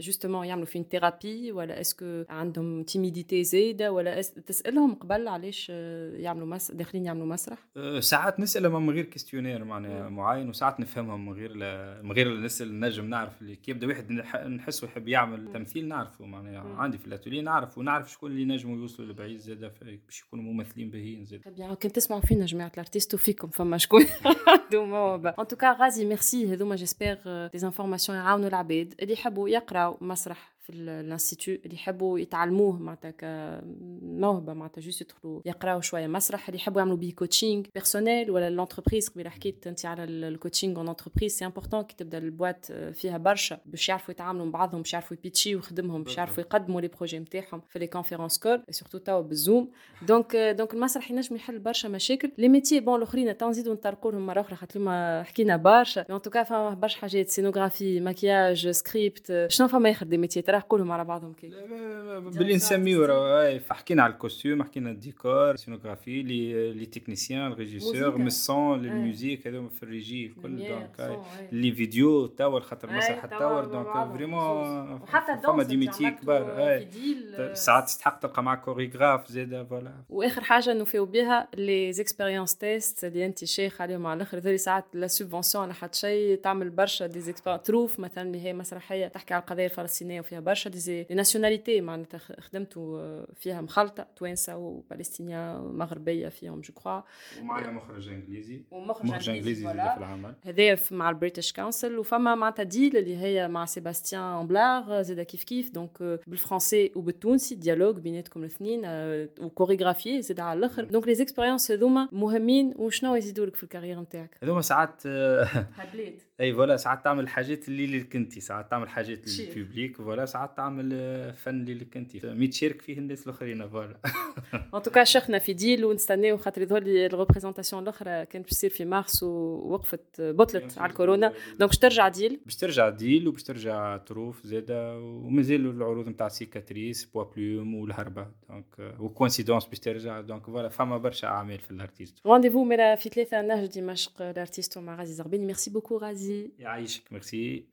justement يعملوا في une thérapie ولا est-ce que عندهم timidité زايدة ولا تسألهم قبل علاش يعملوا مس... داخلين يعملوا مسرح؟ أه ساعات نسألهم من غير questionnaire معناها معين وساعات نفهمهم من غير ل... من غير نسال نجم نعرف اللي كي يبدأ واحد نحسه يحب يعمل. تمثيل نعرفه معناها. عندي في الأتولي نعرف ونعرف شكون اللي نجموا يوصلوا لبعيد زاده باش يكونوا ممثلين باهيين زاده. كنت تسمعوا فينا جماعة الأرتيستو وفيكم فما شكون عندهم موهبه en tout cas غازي ميرسي هذوما j'espère des informations يعاونوا العباد اللي يحبوا يقراوا مسرح في ال institut اللي يحبوا يتعلموه معناتها كموهبه معناتها juste يدخلوا يقراوا شوية مسرح اللي يحبوا يعملوا بيه coaching personnel ولا l'entreprise قبل حكيت أنت على ال coaching en entreprise c'est important كي تبدأ ال boîte فيها برشا. باش يعرفوا يتعاملوا مع بعضهم باش يعرفوا يبيتشيو خدمهم باش يعرفوا يقدموا les projets نتاعهم في لي كونفيرونس كول سورتو توا بالزوم دونك دونك المسرح ينجم يحل برشا مشاكل. لي ميتي بون الأخرين تو نزيدوا نطرقوا لهم مرة أخرى خاطر ما حكينا برشا. ان توكا فما برشا حاجات سينوغرافي ماكياج سكريبت شنو فما يخدم ميتي ترى؟ يحكوا على بعضهم كي باللي نسميو حكينا على الكوستيوم حكينا الديكور سينوغرافي لي لي تكنيسيان الريجيسور من الصون الميوزيك هذوما في الريجي الكل دونك لي فيديو تاور خاطر مسرح التاور دونك فريمون فما des métiers كبار ساعات تستحق تلقى معك chorégraphe زاده voilà. وآخر حاجة نوفيو بها les expériences test اللي انت شيخ عليهم على الأخر ذولي ساعات la subvention ولا حتى شيء تعمل برشا دي تروف مثلا اللي هي مسرحية تحكي على القضية الفلسطينية وفيها برشا des nationalités معناتها خدمتوا فيها مخلطة توانسة وفلسطينية مغربيه فيهم je crois ومعنا مخرج إنجليزي؟ ومخرج إنجليزي في العمل. هذايا مع ال British Council. وفما معناتها ديل اللي هي مع سيباستيان بلاغ زاده كيف كيف. donc بالفرنسي وبالتونسي dialogue بيناتكم الاثنين وكوريغرافي زاد على الأخر. donc les expériences هذوما مهمين. وشنو يزيدوا لك في ال carrière نتاعك؟ هذوما ساعات حبيت أي voilà ساعات تعمل حاجات اللي انت ساعات تعمل حاجات لل public voilà ساعات تعمل فن اللي لك انت mais تشارك فيه الناس الآخرين voilà. en tout cas شيخنا في ديل ونستناو خاطر يظهر لي ال représentation الأخرى كانت باش تصير في مارس ووقفت بطلت على الكورونا. donc باش ترجع ديل باش ترجع ديل وباش ترجع تروف زاده ومازال العروض نتاع Cicatrice Poids plume والهربة. donc و Coïncidence باش ترجع. donc voilà فما برشا أعمال في الأرتيستو. rendez-vous ميرا في ثلاثة نهج دمشق الارتيستو مع غازي زغباني merci beaucoup غازي يعيشك. ميرسي